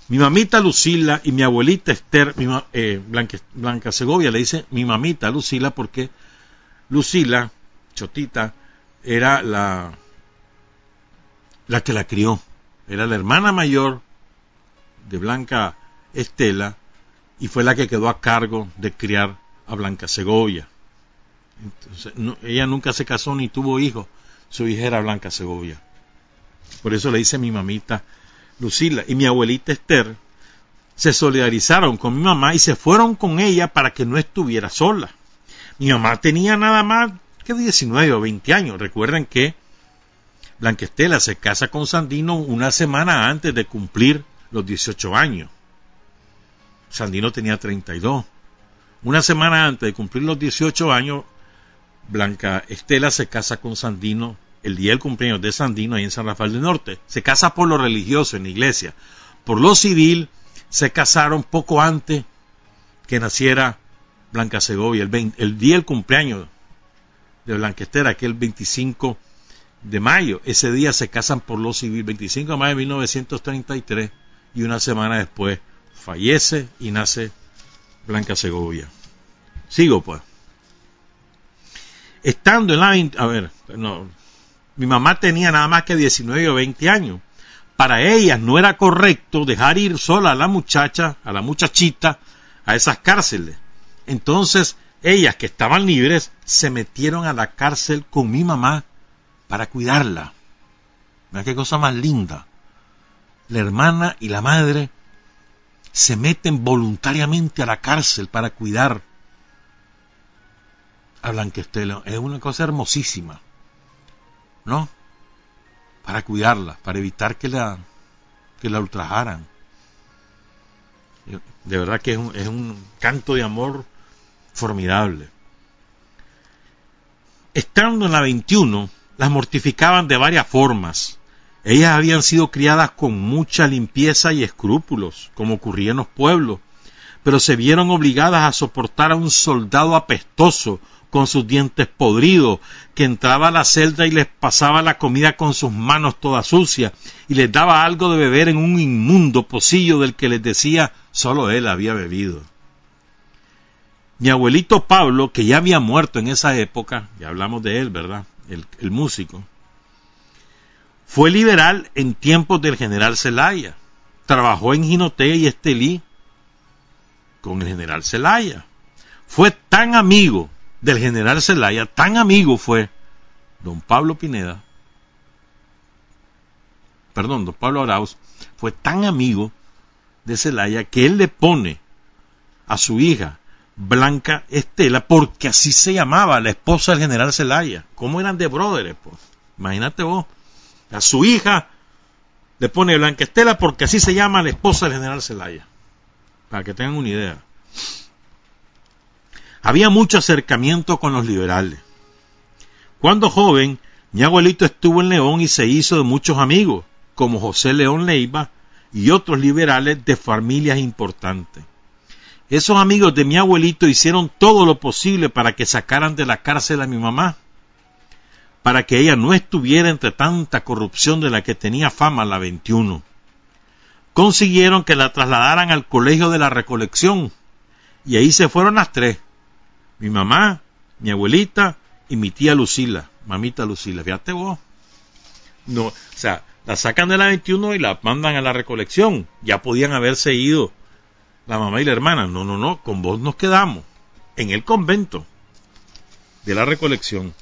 Mi mamita Lucila y mi abuelita Esther, eh, Blanca, Segovia le dice mi mamita Lucila porque Lucila, Chotita, era la, la que la crió. Era la hermana mayor de Blanca Estela y fue la que quedó a cargo de criar a Blanca Segovia. Entonces, ella nunca se casó ni tuvo hijos, su hija era Blanca Segovia. Por eso le dice mi mamita Lucila y mi abuelita Esther se solidarizaron con mi mamá y se fueron con ella para que no estuviera sola. Mi mamá tenía nada más que 19 o 20 años. Recuerden que Blanquestela se casa con Sandino una semana antes de cumplir los 18 años. Sandino tenía 32. Una semana antes de cumplir los 18 años, Blanca Estela se casa con Sandino el día del cumpleaños de Sandino ahí en San Rafael del Norte. Se casa por lo religioso en la iglesia. Por lo civil, se casaron poco antes que naciera Blanca Segovia, el, el día del cumpleaños de Blanquestera, que es el 25 de mayo. Ese día se casan por lo civil, 25 de mayo de 1933, y una semana después fallece y nace Blanca Segovia. Sigo pues. Estando en la... A ver, no, mi mamá tenía nada más que 19 o 20 años. Para ellas no era correcto dejar ir sola a la muchacha, a la muchachita, a esas cárceles. Entonces, ellas que estaban libres se metieron a la cárcel con mi mamá para cuidarla. Mira qué cosa más linda. La hermana y la madre se meten voluntariamente a la cárcel para cuidar a Blanquestela. Es una cosa hermosísima. ¿No? Para cuidarla, para evitar que la, que la ultrajaran. De verdad que es un, es un canto de amor formidable. Estando en la 21, las mortificaban de varias formas. Ellas habían sido criadas con mucha limpieza y escrúpulos, como ocurría en los pueblos, pero se vieron obligadas a soportar a un soldado apestoso con sus dientes podridos, que entraba a la celda y les pasaba la comida con sus manos todas sucias, y les daba algo de beber en un inmundo pocillo del que les decía solo él había bebido. Mi abuelito Pablo, que ya había muerto en esa época, ya hablamos de él, ¿verdad? El, músico, fue liberal en tiempos del general Zelaya. Trabajó en Ginotea y Estelí con el general Zelaya. Fue tan amigo del general Zelaya, tan amigo fue don Pablo Pineda, perdón, don Pablo Arauz, fue tan amigo de Zelaya que él le pone a su hija Blanca Estela, porque así se llamaba la esposa del general Zelaya. ¿Cómo eran de brothers? Pues? Imagínate vos. A su hija le pone Blanca Estela porque así se llama la esposa del general Zelaya. Para que tengan una idea. Había mucho acercamiento con los liberales. Cuando joven, mi abuelito estuvo en León y se hizo de muchos amigos, como José León Leiva y otros liberales de familias importantes. Esos amigos de mi abuelito hicieron todo lo posible para que sacaran de la cárcel a mi mamá, para que ella no estuviera entre tanta corrupción de la que tenía fama la 21. Consiguieron que la trasladaran al colegio de la recolección, y ahí se fueron las tres, mi mamá, mi abuelita y mi tía Lucila, mamita Lucila, fíjate vos. No, o sea, la sacan de la 21 y la mandan a la recolección, ya podían haberse ido la mamá y la hermana, no, no, no, con vos nos quedamos en el convento de la recolección.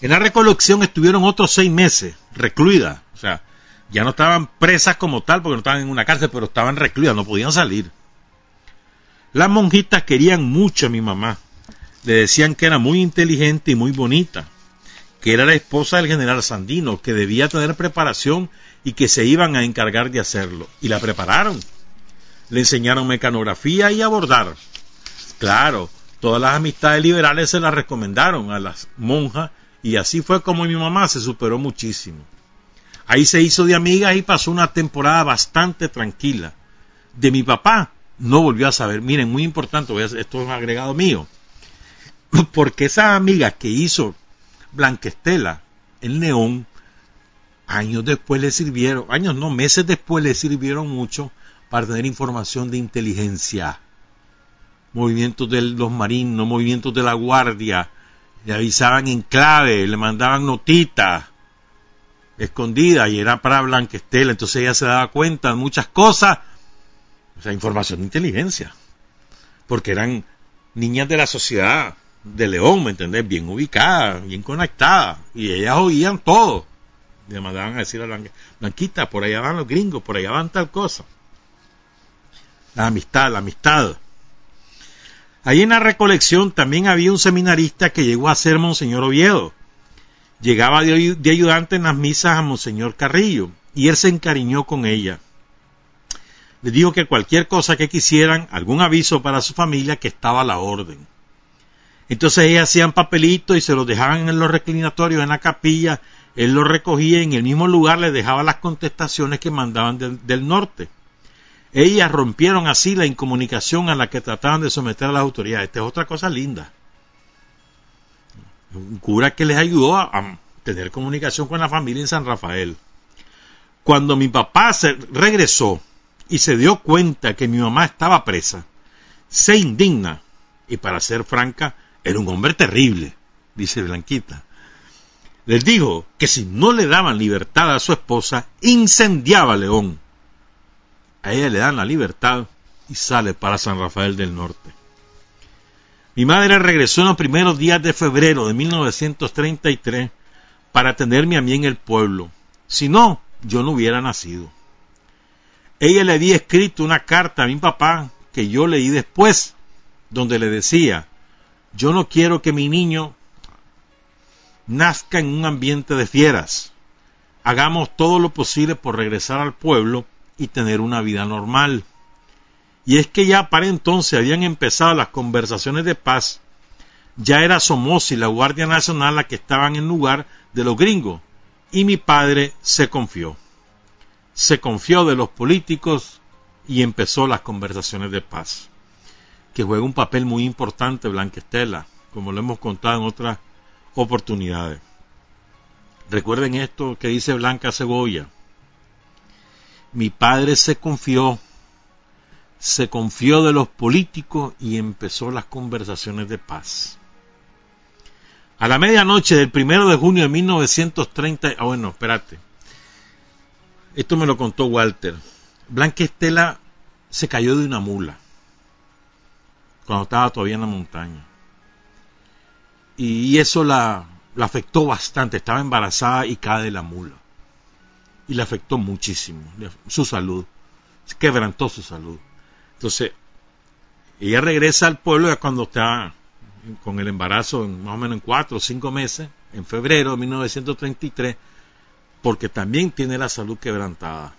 En la recolección estuvieron otros seis meses recluidas, o sea, ya no estaban presas como tal porque no estaban en una cárcel, pero estaban recluidas, no podían salir. Las monjitas querían mucho a mi mamá, le decían que era muy inteligente y muy bonita, que era la esposa del general Sandino, que debía tener preparación y que se iban a encargar de hacerlo, y la prepararon le enseñaron mecanografía y a bordar. Claro, todas las amistades liberales se las recomendaron a las monjas y así fue como mi mamá se superó muchísimo. Ahí se hizo de amigas y pasó una temporada bastante tranquila. De mi papá no volvió a saber. Miren, muy importante, esto es un agregado mío. Porque esas amigas que hizo Blanquestela en León, años después le sirvieron, años no, meses después le sirvieron mucho para tener información de inteligencia. Movimientos de los marinos, movimientos de la guardia, le avisaban en clave, le mandaban notitas escondidas y era para Blanquestela, entonces ella se daba cuenta de muchas cosas O sea, información de inteligencia. Porque eran niñas de la sociedad de León, ¿me entendés? Bien ubicadas, bien conectadas. Y ellas oían todo. Le mandaban a decir a Blanquita, por allá van los gringos, por allá van tal cosa. La amistad, la amistad. Ahí en la recolección también había un seminarista que llegó a ser Monseñor Oviedo. Llegaba de, de ayudante en las misas a Monseñor Carrillo y él se encariñó con ella. Le dijo que cualquier cosa que quisieran, algún aviso para su familia, que estaba a la orden. Entonces ellas hacían papelitos y se los dejaban en los reclinatorios en la capilla, él los recogía y en el mismo lugar les dejaba las contestaciones que mandaban del norte. Ellas rompieron así la incomunicación a la que trataban de someter a las autoridades. Esta es otra cosa linda. Un cura que les ayudó a, tener comunicación con la familia en San Rafael. Cuando mi papá se regresó y se dio cuenta que mi mamá estaba presa, se indigna y para ser franca, era un hombre terrible, dice Blanquita. Les dijo que si no le daban libertad a su esposa, incendiaba León a ella le dan la libertad y sale para San Rafael del Norte. Mi madre regresó en los primeros días de febrero de 1933 para tenerme a mí en el pueblo. Si no, yo no hubiera nacido. Ella le había escrito una carta a mi papá que yo leí después, donde le decía, yo no quiero que mi niño nazca en un ambiente de fieras. Hagamos todo lo posible por regresar al pueblo y tener una vida normal. Y es que ya para entonces habían empezado las conversaciones de paz. Ya era Somoza y la Guardia Nacional la que estaban en lugar de los gringos. Y mi padre se confió. Se confió de los políticos y empezó las conversaciones de paz. Que juega un papel muy importante Blanca Estela, como lo hemos contado en otras oportunidades. Recuerden esto que dice Blanca Cebolla mi padre se confió, se confió de los políticos y empezó las conversaciones de paz. A la medianoche del primero de junio de 1930, ah bueno, espérate, esto me lo contó Walter. Blanca Estela se cayó de una mula cuando estaba todavía en la montaña. Y eso la, la afectó bastante, estaba embarazada y cae de la mula y le afectó muchísimo su salud, quebrantó su salud. Entonces, ella regresa al pueblo ya cuando está con el embarazo más o menos en cuatro o cinco meses, en febrero de 1933, porque también tiene la salud quebrantada,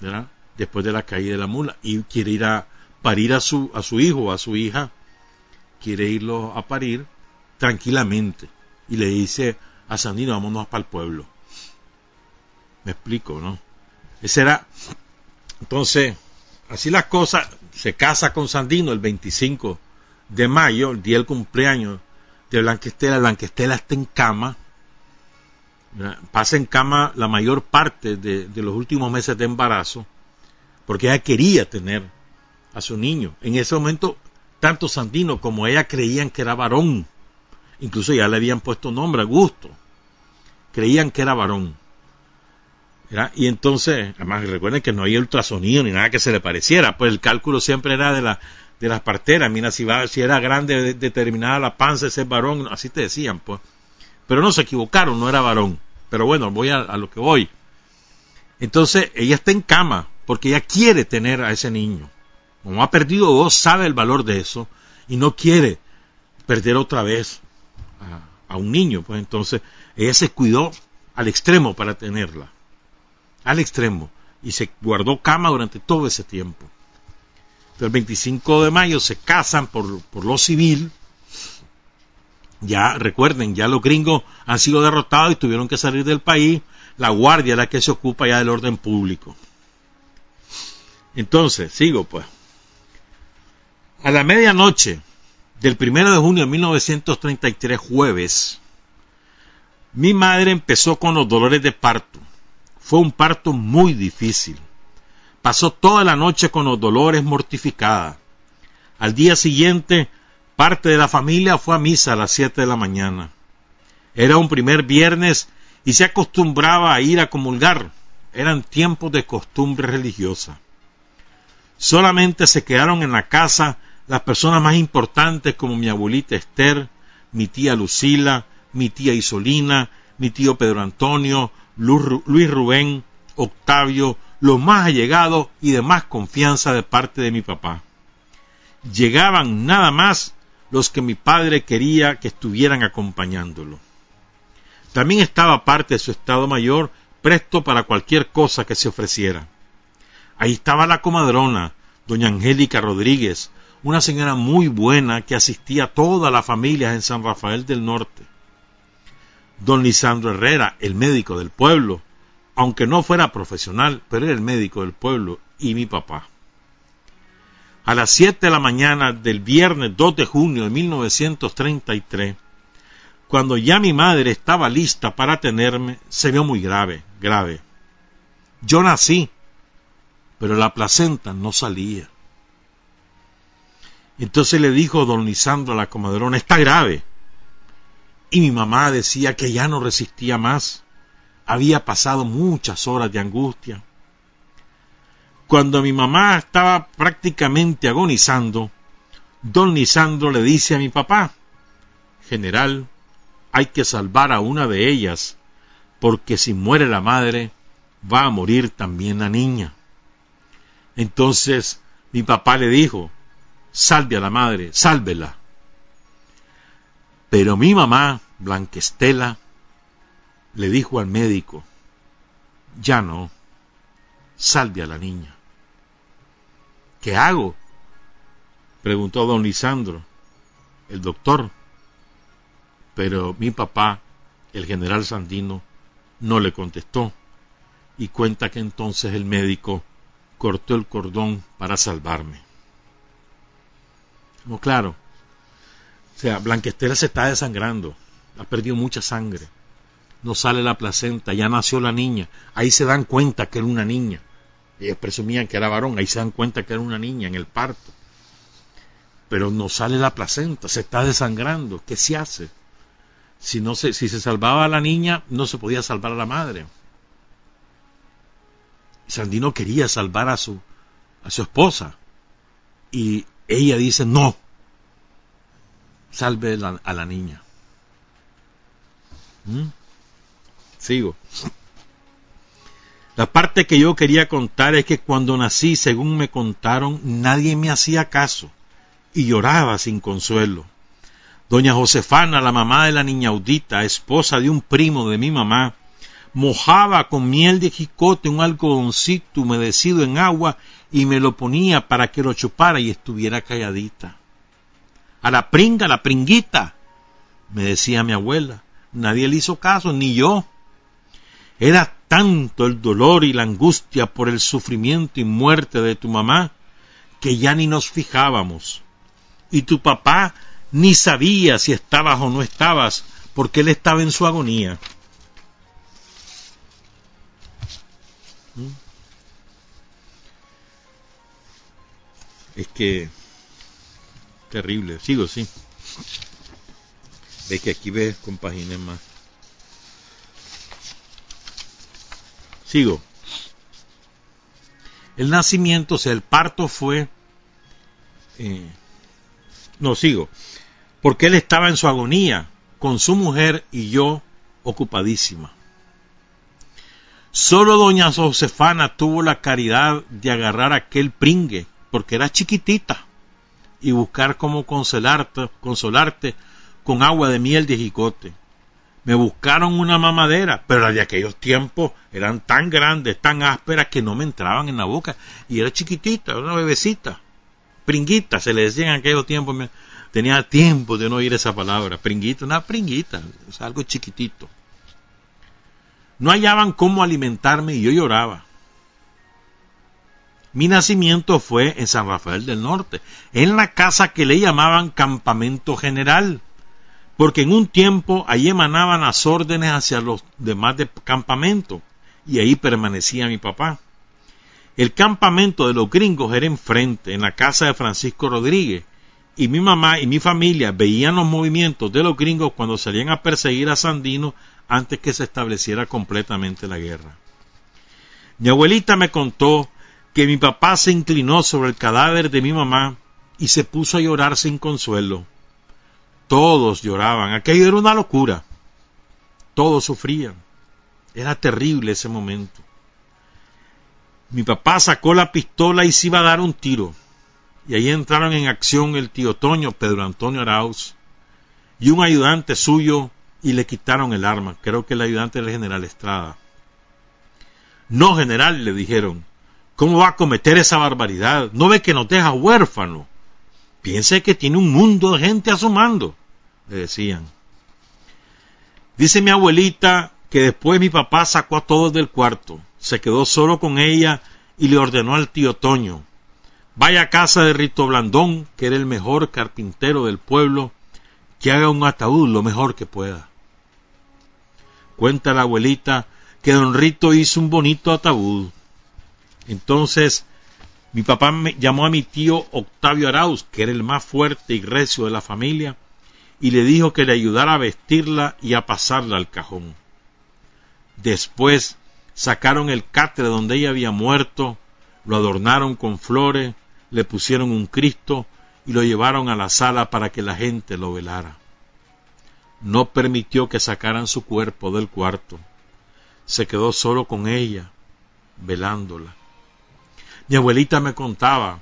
¿verdad? Después de la caída de la mula y quiere ir a parir a su, a su hijo a su hija, quiere irlo a parir tranquilamente y le dice a Sandino, vámonos para el pueblo. Me explico, ¿no? Ese era. Entonces, así las cosas. Se casa con Sandino el 25 de mayo, el día del cumpleaños de Blanquestela. Blanquestela está en cama. Pasa en cama la mayor parte de, de los últimos meses de embarazo, porque ella quería tener a su niño. En ese momento, tanto Sandino como ella creían que era varón. Incluso ya le habían puesto nombre, Augusto. Creían que era varón. Y entonces, además recuerden que no hay ultrasonido ni nada que se le pareciera, pues el cálculo siempre era de, la, de las parteras, mira, si, va, si era grande determinada la panza, ese varón, así te decían, pues. Pero no se equivocaron, no era varón. Pero bueno, voy a, lo que voy. Entonces, ella está en cama, porque ella quiere tener a ese niño. Como ha perdido dos, sabe el valor de eso, y no quiere perder otra vez a un niño. Pues entonces, ella se cuidó al extremo para tenerla al extremo y se guardó cama durante todo ese tiempo. el 25 de mayo se casan por, por lo civil. Ya recuerden, ya los gringos han sido derrotados y tuvieron que salir del país. La guardia es la que se ocupa ya del orden público. Entonces, sigo pues. A la medianoche del 1 de junio de 1933, jueves, mi madre empezó con los dolores de parto. Fue un parto muy difícil. Pasó toda la noche con los dolores mortificada. Al día siguiente, parte de la familia fue a misa a las siete de la mañana. Era un primer viernes y se acostumbraba a ir a comulgar. Eran tiempos de costumbre religiosa. Solamente se quedaron en la casa las personas más importantes como mi abuelita Esther, mi tía Lucila, mi tía Isolina, mi tío Pedro Antonio, Luis Rubén, Octavio, los más allegados y de más confianza de parte de mi papá. Llegaban nada más los que mi padre quería que estuvieran acompañándolo. También estaba parte de su estado mayor presto para cualquier cosa que se ofreciera. Ahí estaba la comadrona, doña Angélica Rodríguez, una señora muy buena que asistía a todas las familias en San Rafael del Norte. Don Lisandro Herrera, el médico del pueblo, aunque no fuera profesional, pero era el médico del pueblo, y mi papá. A las siete de la mañana del viernes 2 de junio de 1933, cuando ya mi madre estaba lista para tenerme, se vio muy grave, grave. Yo nací, pero la placenta no salía. Entonces le dijo don Lisandro a la comadrona, está grave. Y mi mamá decía que ya no resistía más. Había pasado muchas horas de angustia. Cuando mi mamá estaba prácticamente agonizando, don Lisandro le dice a mi papá, General, hay que salvar a una de ellas, porque si muere la madre, va a morir también la niña. Entonces mi papá le dijo, salve a la madre, sálvela. Pero mi mamá, Blanquestela, le dijo al médico, ya no, salve a la niña. ¿Qué hago? preguntó don Lisandro, el doctor. Pero mi papá, el general Sandino, no le contestó y cuenta que entonces el médico cortó el cordón para salvarme. No, claro. O sea, Blanquestela se está desangrando, ha perdido mucha sangre, no sale la placenta, ya nació la niña, ahí se dan cuenta que era una niña. Ellos presumían que era varón, ahí se dan cuenta que era una niña en el parto. Pero no sale la placenta, se está desangrando, ¿qué se hace? Si, no se, si se salvaba a la niña, no se podía salvar a la madre. Sandino quería salvar a su, a su esposa. Y ella dice, no, salve a la niña. ¿Mm? Sigo. La parte que yo quería contar es que cuando nací, según me contaron, nadie me hacía caso y lloraba sin consuelo. Doña Josefana, la mamá de la niña Audita, esposa de un primo de mi mamá, mojaba con miel de jicote un algodoncito humedecido en agua y me lo ponía para que lo chupara y estuviera calladita. A la pringa, la pringuita, me decía mi abuela. Nadie le hizo caso, ni yo. Era tanto el dolor y la angustia por el sufrimiento y muerte de tu mamá que ya ni nos fijábamos. Y tu papá ni sabía si estabas o no estabas, porque él estaba en su agonía. ¿Mm? Es que terrible. Sigo, sí. Ves que aquí ves con más. Sigo. El nacimiento, o sea, el parto fue... Eh, no, sigo. Porque él estaba en su agonía, con su mujer y yo ocupadísima. Solo doña Josefana tuvo la caridad de agarrar aquel pringue, porque era chiquitita, y buscar cómo consolarte, consolarte con agua de miel de jicote. Me buscaron una mamadera, pero las de aquellos tiempos eran tan grandes, tan ásperas que no me entraban en la boca. Y era chiquitita, una bebecita. Pringuita, se le decía en aquellos tiempos. Tenía tiempo de no oír esa palabra. Pringuita, una pringuita, algo chiquitito. No hallaban cómo alimentarme y yo lloraba. Mi nacimiento fue en San Rafael del Norte, en la casa que le llamaban Campamento General, porque en un tiempo allí emanaban las órdenes hacia los demás de campamento, y ahí permanecía mi papá. El campamento de los gringos era enfrente, en la casa de Francisco Rodríguez, y mi mamá y mi familia veían los movimientos de los gringos cuando salían a perseguir a Sandino antes que se estableciera completamente la guerra. Mi abuelita me contó que mi papá se inclinó sobre el cadáver de mi mamá y se puso a llorar sin consuelo. Todos lloraban, aquello era una locura. Todos sufrían. Era terrible ese momento. Mi papá sacó la pistola y se iba a dar un tiro. Y ahí entraron en acción el tío Toño, Pedro Antonio Arauz, y un ayudante suyo y le quitaron el arma. Creo que el ayudante era el general Estrada. No, general, le dijeron, ¿cómo va a cometer esa barbaridad? ¿No ve que nos deja huérfano? Piense que tiene un mundo de gente a su mando, le decían. Dice mi abuelita que después mi papá sacó a todos del cuarto, se quedó solo con ella y le ordenó al tío Toño, vaya a casa de Rito Blandón, que era el mejor carpintero del pueblo, que haga un ataúd lo mejor que pueda. Cuenta la abuelita que don Rito hizo un bonito ataúd. Entonces mi papá me llamó a mi tío Octavio Arauz, que era el más fuerte y recio de la familia, y le dijo que le ayudara a vestirla y a pasarla al cajón. Después sacaron el catre donde ella había muerto, lo adornaron con flores, le pusieron un Cristo y lo llevaron a la sala para que la gente lo velara. No permitió que sacaran su cuerpo del cuarto. Se quedó solo con ella, velándola. Mi abuelita me contaba,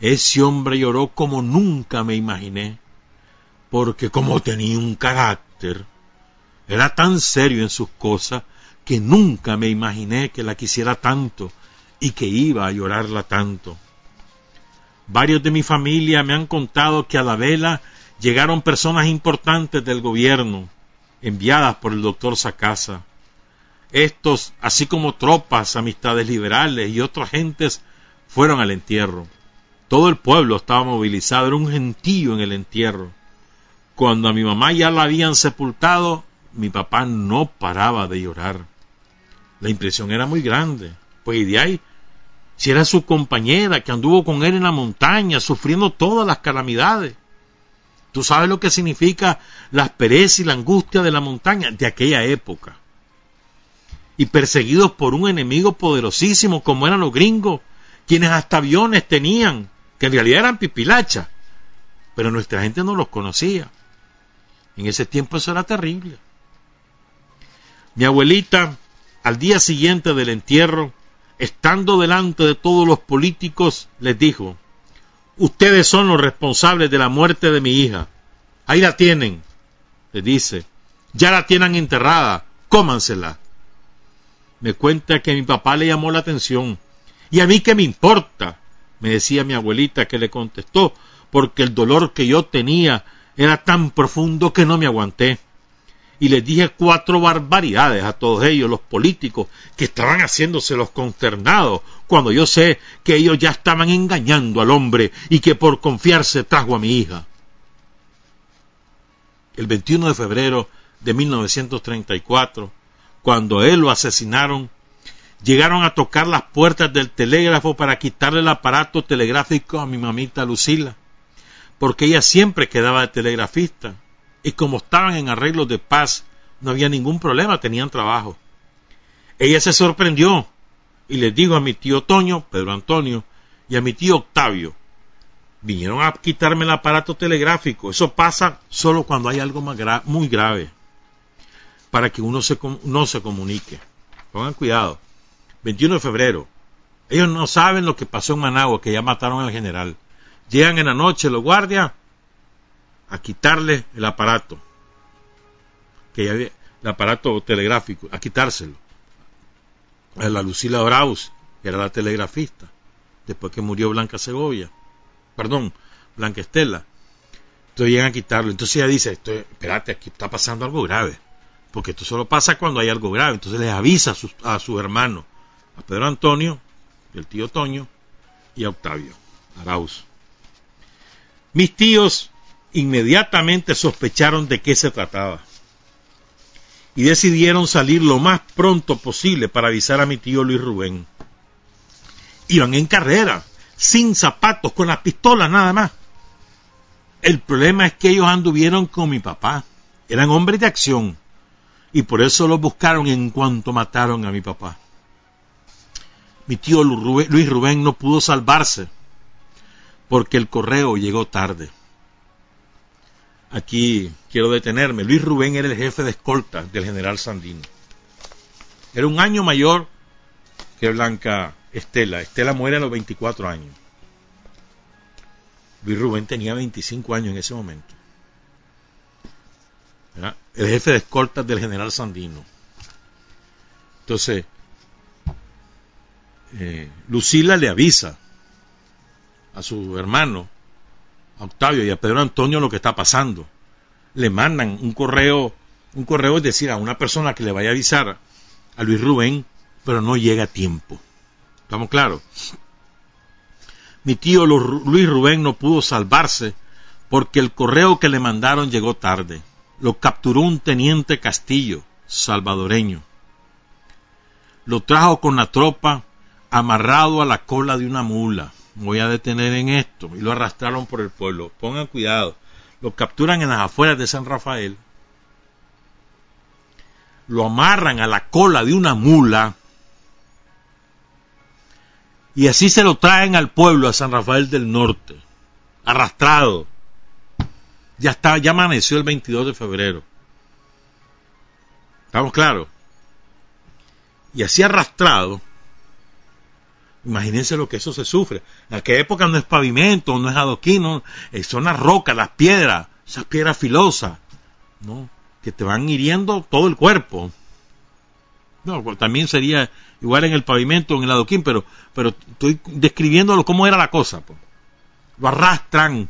ese hombre lloró como nunca me imaginé, porque como tenía un carácter, era tan serio en sus cosas que nunca me imaginé que la quisiera tanto y que iba a llorarla tanto. Varios de mi familia me han contado que a la vela llegaron personas importantes del gobierno, enviadas por el doctor Sacasa. Estos, así como tropas, amistades liberales y otras gentes, fueron al entierro. Todo el pueblo estaba movilizado, era un gentío en el entierro. Cuando a mi mamá ya la habían sepultado, mi papá no paraba de llorar. La impresión era muy grande, pues de ahí, si era su compañera que anduvo con él en la montaña, sufriendo todas las calamidades. Tú sabes lo que significa la aspereza y la angustia de la montaña de aquella época. Y perseguidos por un enemigo poderosísimo como eran los gringos, quienes hasta aviones tenían, que en realidad eran pipilachas, pero nuestra gente no los conocía. En ese tiempo eso era terrible. Mi abuelita, al día siguiente del entierro, estando delante de todos los políticos, les dijo, ustedes son los responsables de la muerte de mi hija. Ahí la tienen, le dice, ya la tienen enterrada, cómansela. Me cuenta que mi papá le llamó la atención ¿Y a mí qué me importa? me decía mi abuelita que le contestó, porque el dolor que yo tenía era tan profundo que no me aguanté. Y les dije cuatro barbaridades a todos ellos, los políticos, que estaban haciéndose los consternados, cuando yo sé que ellos ya estaban engañando al hombre y que por confiarse trajo a mi hija. El 21 de febrero de 1934, cuando él lo asesinaron, llegaron a tocar las puertas del telégrafo para quitarle el aparato telegráfico a mi mamita Lucila, porque ella siempre quedaba de telegrafista, y como estaban en arreglos de paz, no había ningún problema, tenían trabajo. Ella se sorprendió y le dijo a mi tío Toño, Pedro Antonio, y a mi tío Octavio, vinieron a quitarme el aparato telegráfico, eso pasa solo cuando hay algo muy grave, para que uno no se comunique. Pongan cuidado. 21 de febrero. Ellos no saben lo que pasó en Managua, que ya mataron al general. Llegan en la noche los guardias a quitarle el aparato, que ya había, el aparato telegráfico, a quitárselo. A la Lucila Braus, que era la telegrafista, después que murió Blanca Segovia, perdón, Blanca Estela. Entonces llegan a quitarlo. Entonces ella dice, espérate, aquí está pasando algo grave. Porque esto solo pasa cuando hay algo grave. Entonces les avisa a sus, a sus hermanos Pedro Antonio, el tío Toño, y a Octavio Arauz. Mis tíos inmediatamente sospecharon de qué se trataba y decidieron salir lo más pronto posible para avisar a mi tío Luis Rubén. Iban en carrera, sin zapatos, con las pistolas nada más. El problema es que ellos anduvieron con mi papá. Eran hombres de acción. Y por eso los buscaron en cuanto mataron a mi papá. Mi tío Luis Rubén no pudo salvarse porque el correo llegó tarde. Aquí quiero detenerme. Luis Rubén era el jefe de escolta del general Sandino. Era un año mayor que Blanca Estela. Estela muere a los 24 años. Luis Rubén tenía 25 años en ese momento. El jefe de escoltas del general Sandino. Entonces, eh, Lucila le avisa a su hermano, a Octavio y a Pedro Antonio lo que está pasando. Le mandan un correo, un correo es decir, a una persona que le vaya a avisar a Luis Rubén, pero no llega a tiempo. ¿Estamos claros? Mi tío Luis Rubén no pudo salvarse porque el correo que le mandaron llegó tarde. Lo capturó un teniente Castillo, salvadoreño. Lo trajo con la tropa amarrado a la cola de una mula. Voy a detener en esto. Y lo arrastraron por el pueblo. Pongan cuidado. Lo capturan en las afueras de San Rafael. Lo amarran a la cola de una mula y así se lo traen al pueblo, a San Rafael del Norte, arrastrado. Ya está, ya amaneció el 22 de febrero. ¿Estamos claros? Y así arrastrado, imagínense lo que eso se sufre. En aquella época no es pavimento, no es adoquín, son las rocas, las piedras, esas piedras filosas, ¿no? que te van hiriendo todo el cuerpo. No, pues también sería igual en el pavimento, en el adoquín, pero, pero estoy describiéndolo cómo era la cosa. Lo arrastran,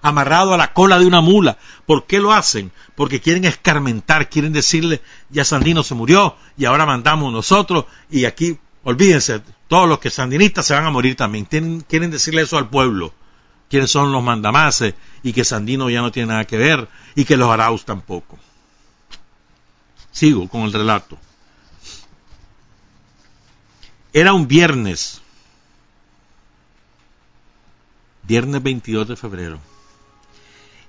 amarrado a la cola de una mula. ¿Por qué lo hacen? Porque quieren escarmentar, quieren decirle, ya Sandino se murió y ahora mandamos nosotros y aquí, olvídense, todos los que sandinistas se van a morir también. quieren decirle eso al pueblo, quiénes son los mandamases y que Sandino ya no tiene nada que ver y que los Arauz tampoco. Sigo con el relato. Era un viernes, viernes 22 de febrero,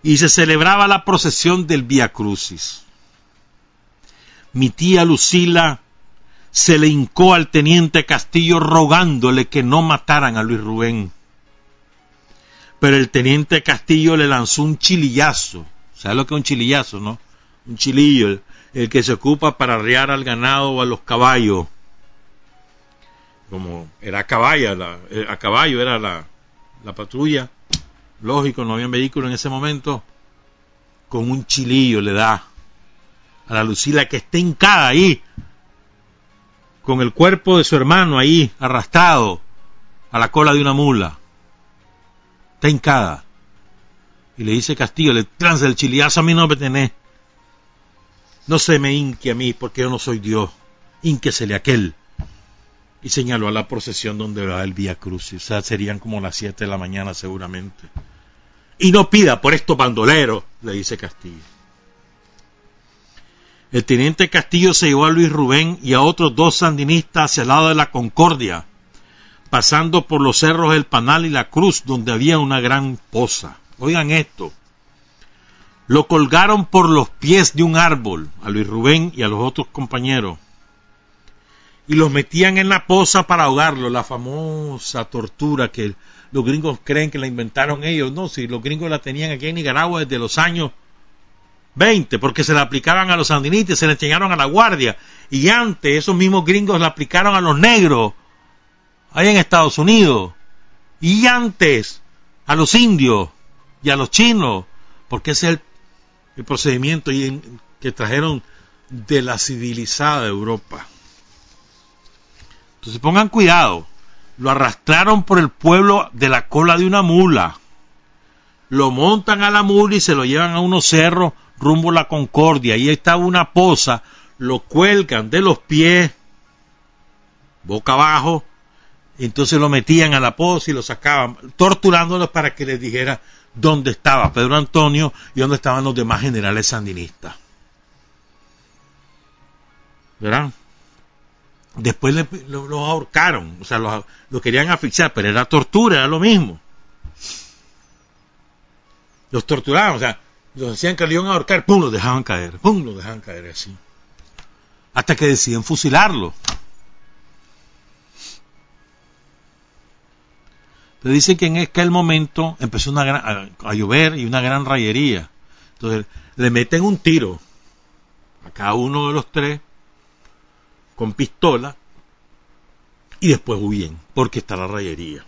y se celebraba la procesión del Via Crucis. Mi tía Lucila se le hincó al teniente Castillo rogándole que no mataran a Luis Rubén. Pero el teniente Castillo le lanzó un chilillazo. ¿Sabes lo que es un chilillazo, no? Un chilillo, el, que se ocupa para arriar al ganado o a los caballos como era a caballo, eh, a caballo era la, la patrulla, lógico, no había vehículo en ese momento, con un chilillo le da a la Lucila que está hincada ahí, con el cuerpo de su hermano ahí, arrastrado a la cola de una mula. Está hincada. Y le dice Castillo, le transa el chilillazo a mí no me tenés. No se me hinque a mí porque yo no soy Dios. Ínquesele aquel y señaló a la procesión donde va el Vía Cruz. O sea, serían como las 7 de la mañana seguramente. Y no pida por estos bandoleros, le dice Castillo. El teniente Castillo se llevó a Luis Rubén y a otros dos sandinistas hacia el lado de la Concordia, pasando por los cerros del Panal y la Cruz, donde había una gran poza. Oigan esto. Lo colgaron por los pies de un árbol a Luis Rubén y a los otros compañeros y los metían en la poza para ahogarlo, la famosa tortura que los gringos creen que la inventaron ellos. No, si los gringos la tenían aquí en Nicaragua desde los años 20, porque se la aplicaban a los sandinistas, se la enseñaron a la guardia. Y antes esos mismos gringos la aplicaron a los negros, ahí en Estados Unidos. Y antes a los indios y a los chinos, porque ese es el, procedimiento que trajeron de la civilizada Europa. Entonces pongan cuidado. Lo arrastraron por el pueblo de la cola de una mula. Lo montan a la mula y se lo llevan a unos cerros rumbo a la Concordia. Ahí estaba una poza. Lo cuelgan de los pies, boca abajo. entonces lo metían a la poza y lo sacaban, torturándolos para que les dijera dónde estaba Pedro Antonio y dónde estaban los demás generales sandinistas. ¿Verdad? Después los ahorcaron, o sea, los, querían asfixiar, pero era tortura, era lo mismo. Los torturaban, o sea, los decían que lo iban a ahorcar, pum, los dejaban caer, pum, los dejaban caer así. Hasta que deciden fusilarlo. Pero dicen que en aquel momento empezó una a, a, llover y una gran rayería. Entonces le meten un tiro a cada uno de los tres con pistola y después huyen porque está la rayería.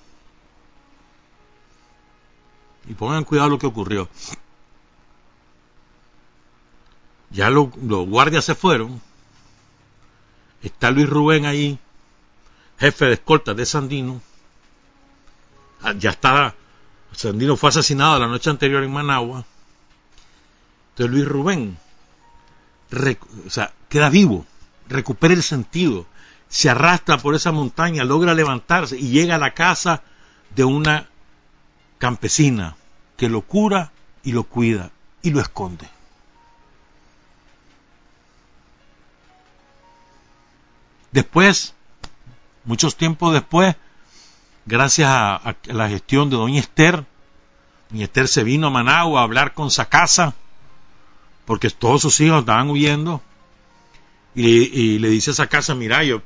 Y pongan cuidado lo que ocurrió. Ya los guardias se fueron. Está Luis Rubén ahí, jefe de escolta de Sandino. Ah, ya está, Sandino fue asesinado la noche anterior en Managua. Entonces Luis Rubén queda vivo, recupera el sentido, se arrastra por esa montaña, logra levantarse y llega a la casa de una campesina que lo cura y lo cuida y lo esconde. Después, muchos tiempos después, gracias a, la gestión de doña Esther, doña Esther se vino a Managua a hablar con Sacasa, porque todos sus hijos estaban huyendo, y, le dice a Sacasa, mira, yo,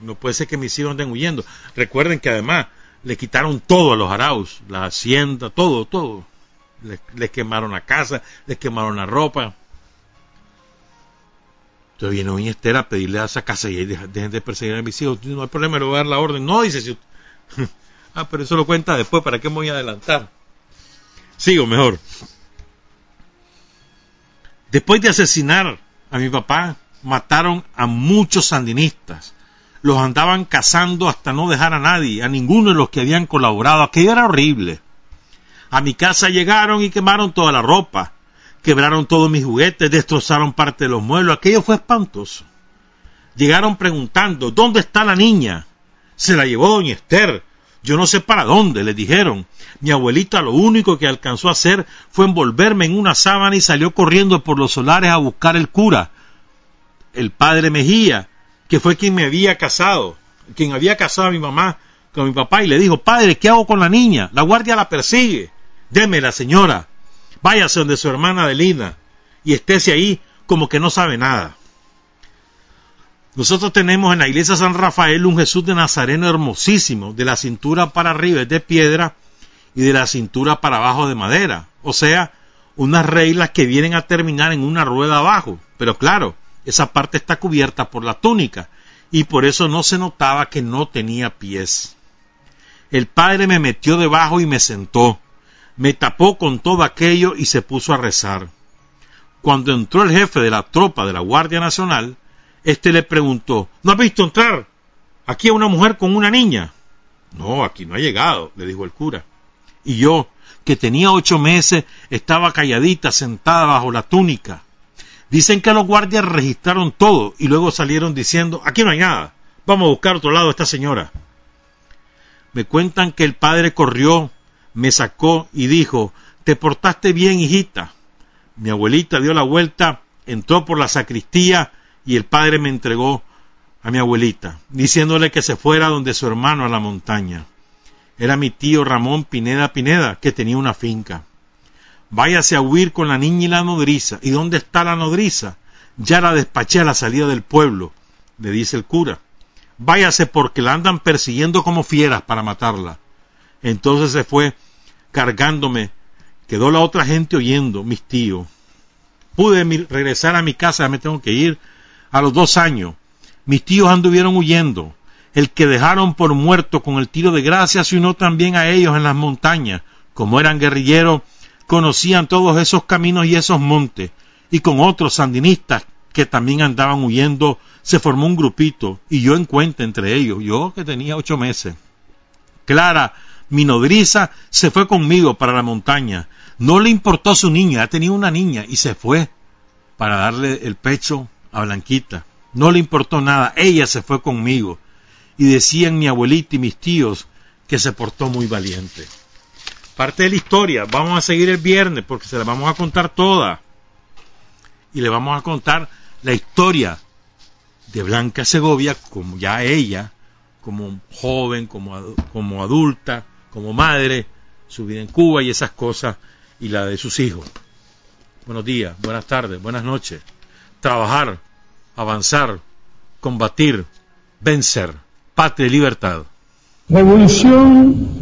no puede ser que mis hijos anden huyendo. Recuerden que además le quitaron todo a los arauz, la hacienda, todo, todo. Les, quemaron la casa, les quemaron la ropa. Entonces viene doña Esther a pedirle a esa casa y dejen de perseguir a mis hijos. No hay problema, le voy a dar la orden. No, dice, si... ah, pero eso lo cuenta después, ¿para qué me voy a adelantar? Sigo mejor. Después de asesinar a mi papá, mataron a muchos sandinistas. Los andaban cazando hasta no dejar a nadie, a ninguno de los que habían colaborado. Aquello era horrible. A mi casa llegaron y quemaron toda la ropa quebraron todos mis juguetes, destrozaron parte de los muebles, aquello fue espantoso. Llegaron preguntando, ¿dónde está la niña? Se la llevó doña Esther. Yo no sé para dónde, le dijeron. Mi abuelita lo único que alcanzó a hacer fue envolverme en una sábana y salió corriendo por los solares a buscar el cura, el padre Mejía, que fue quien me había casado, quien había casado a mi mamá con mi papá y le dijo, padre, ¿qué hago con la niña? La guardia la persigue. Démela, señora váyase donde su hermana Adelina y estése ahí como que no sabe nada. Nosotros tenemos en la iglesia San Rafael un Jesús de Nazareno hermosísimo, de la cintura para arriba es de piedra y de la cintura para abajo de madera, o sea, unas reglas que vienen a terminar en una rueda abajo, pero claro, esa parte está cubierta por la túnica y por eso no se notaba que no tenía pies. El padre me metió debajo y me sentó me tapó con todo aquello y se puso a rezar. Cuando entró el jefe de la tropa de la Guardia Nacional, éste le preguntó ¿No has visto entrar aquí a una mujer con una niña? No, aquí no ha llegado, le dijo el cura. Y yo, que tenía ocho meses, estaba calladita, sentada bajo la túnica. Dicen que los guardias registraron todo y luego salieron diciendo aquí no hay nada, vamos a buscar otro lado a esta señora. Me cuentan que el padre corrió me sacó y dijo, te portaste bien, hijita. Mi abuelita dio la vuelta, entró por la sacristía y el padre me entregó a mi abuelita, diciéndole que se fuera donde su hermano a la montaña. Era mi tío Ramón Pineda Pineda, que tenía una finca. Váyase a huir con la niña y la nodriza. ¿Y dónde está la nodriza? Ya la despaché a la salida del pueblo, le dice el cura. Váyase porque la andan persiguiendo como fieras para matarla. Entonces se fue cargándome. Quedó la otra gente oyendo, mis tíos. Pude regresar a mi casa, me tengo que ir. A los dos años, mis tíos anduvieron huyendo. El que dejaron por muerto con el tiro de gracia se unió también a ellos en las montañas. Como eran guerrilleros, conocían todos esos caminos y esos montes. Y con otros sandinistas que también andaban huyendo, se formó un grupito. Y yo en cuenta entre ellos, yo que tenía ocho meses. Clara mi nodriza se fue conmigo para la montaña. No le importó su niña, tenía una niña y se fue para darle el pecho a Blanquita. No le importó nada, ella se fue conmigo. Y decían mi abuelita y mis tíos que se portó muy valiente. Parte de la historia, vamos a seguir el viernes porque se la vamos a contar toda. Y le vamos a contar la historia de Blanca Segovia, como ya ella, como joven, como, como adulta, como madre, su vida en Cuba y esas cosas, y la de sus hijos. Buenos días, buenas tardes, buenas noches. Trabajar, avanzar, combatir, vencer. Patria y libertad. Revolución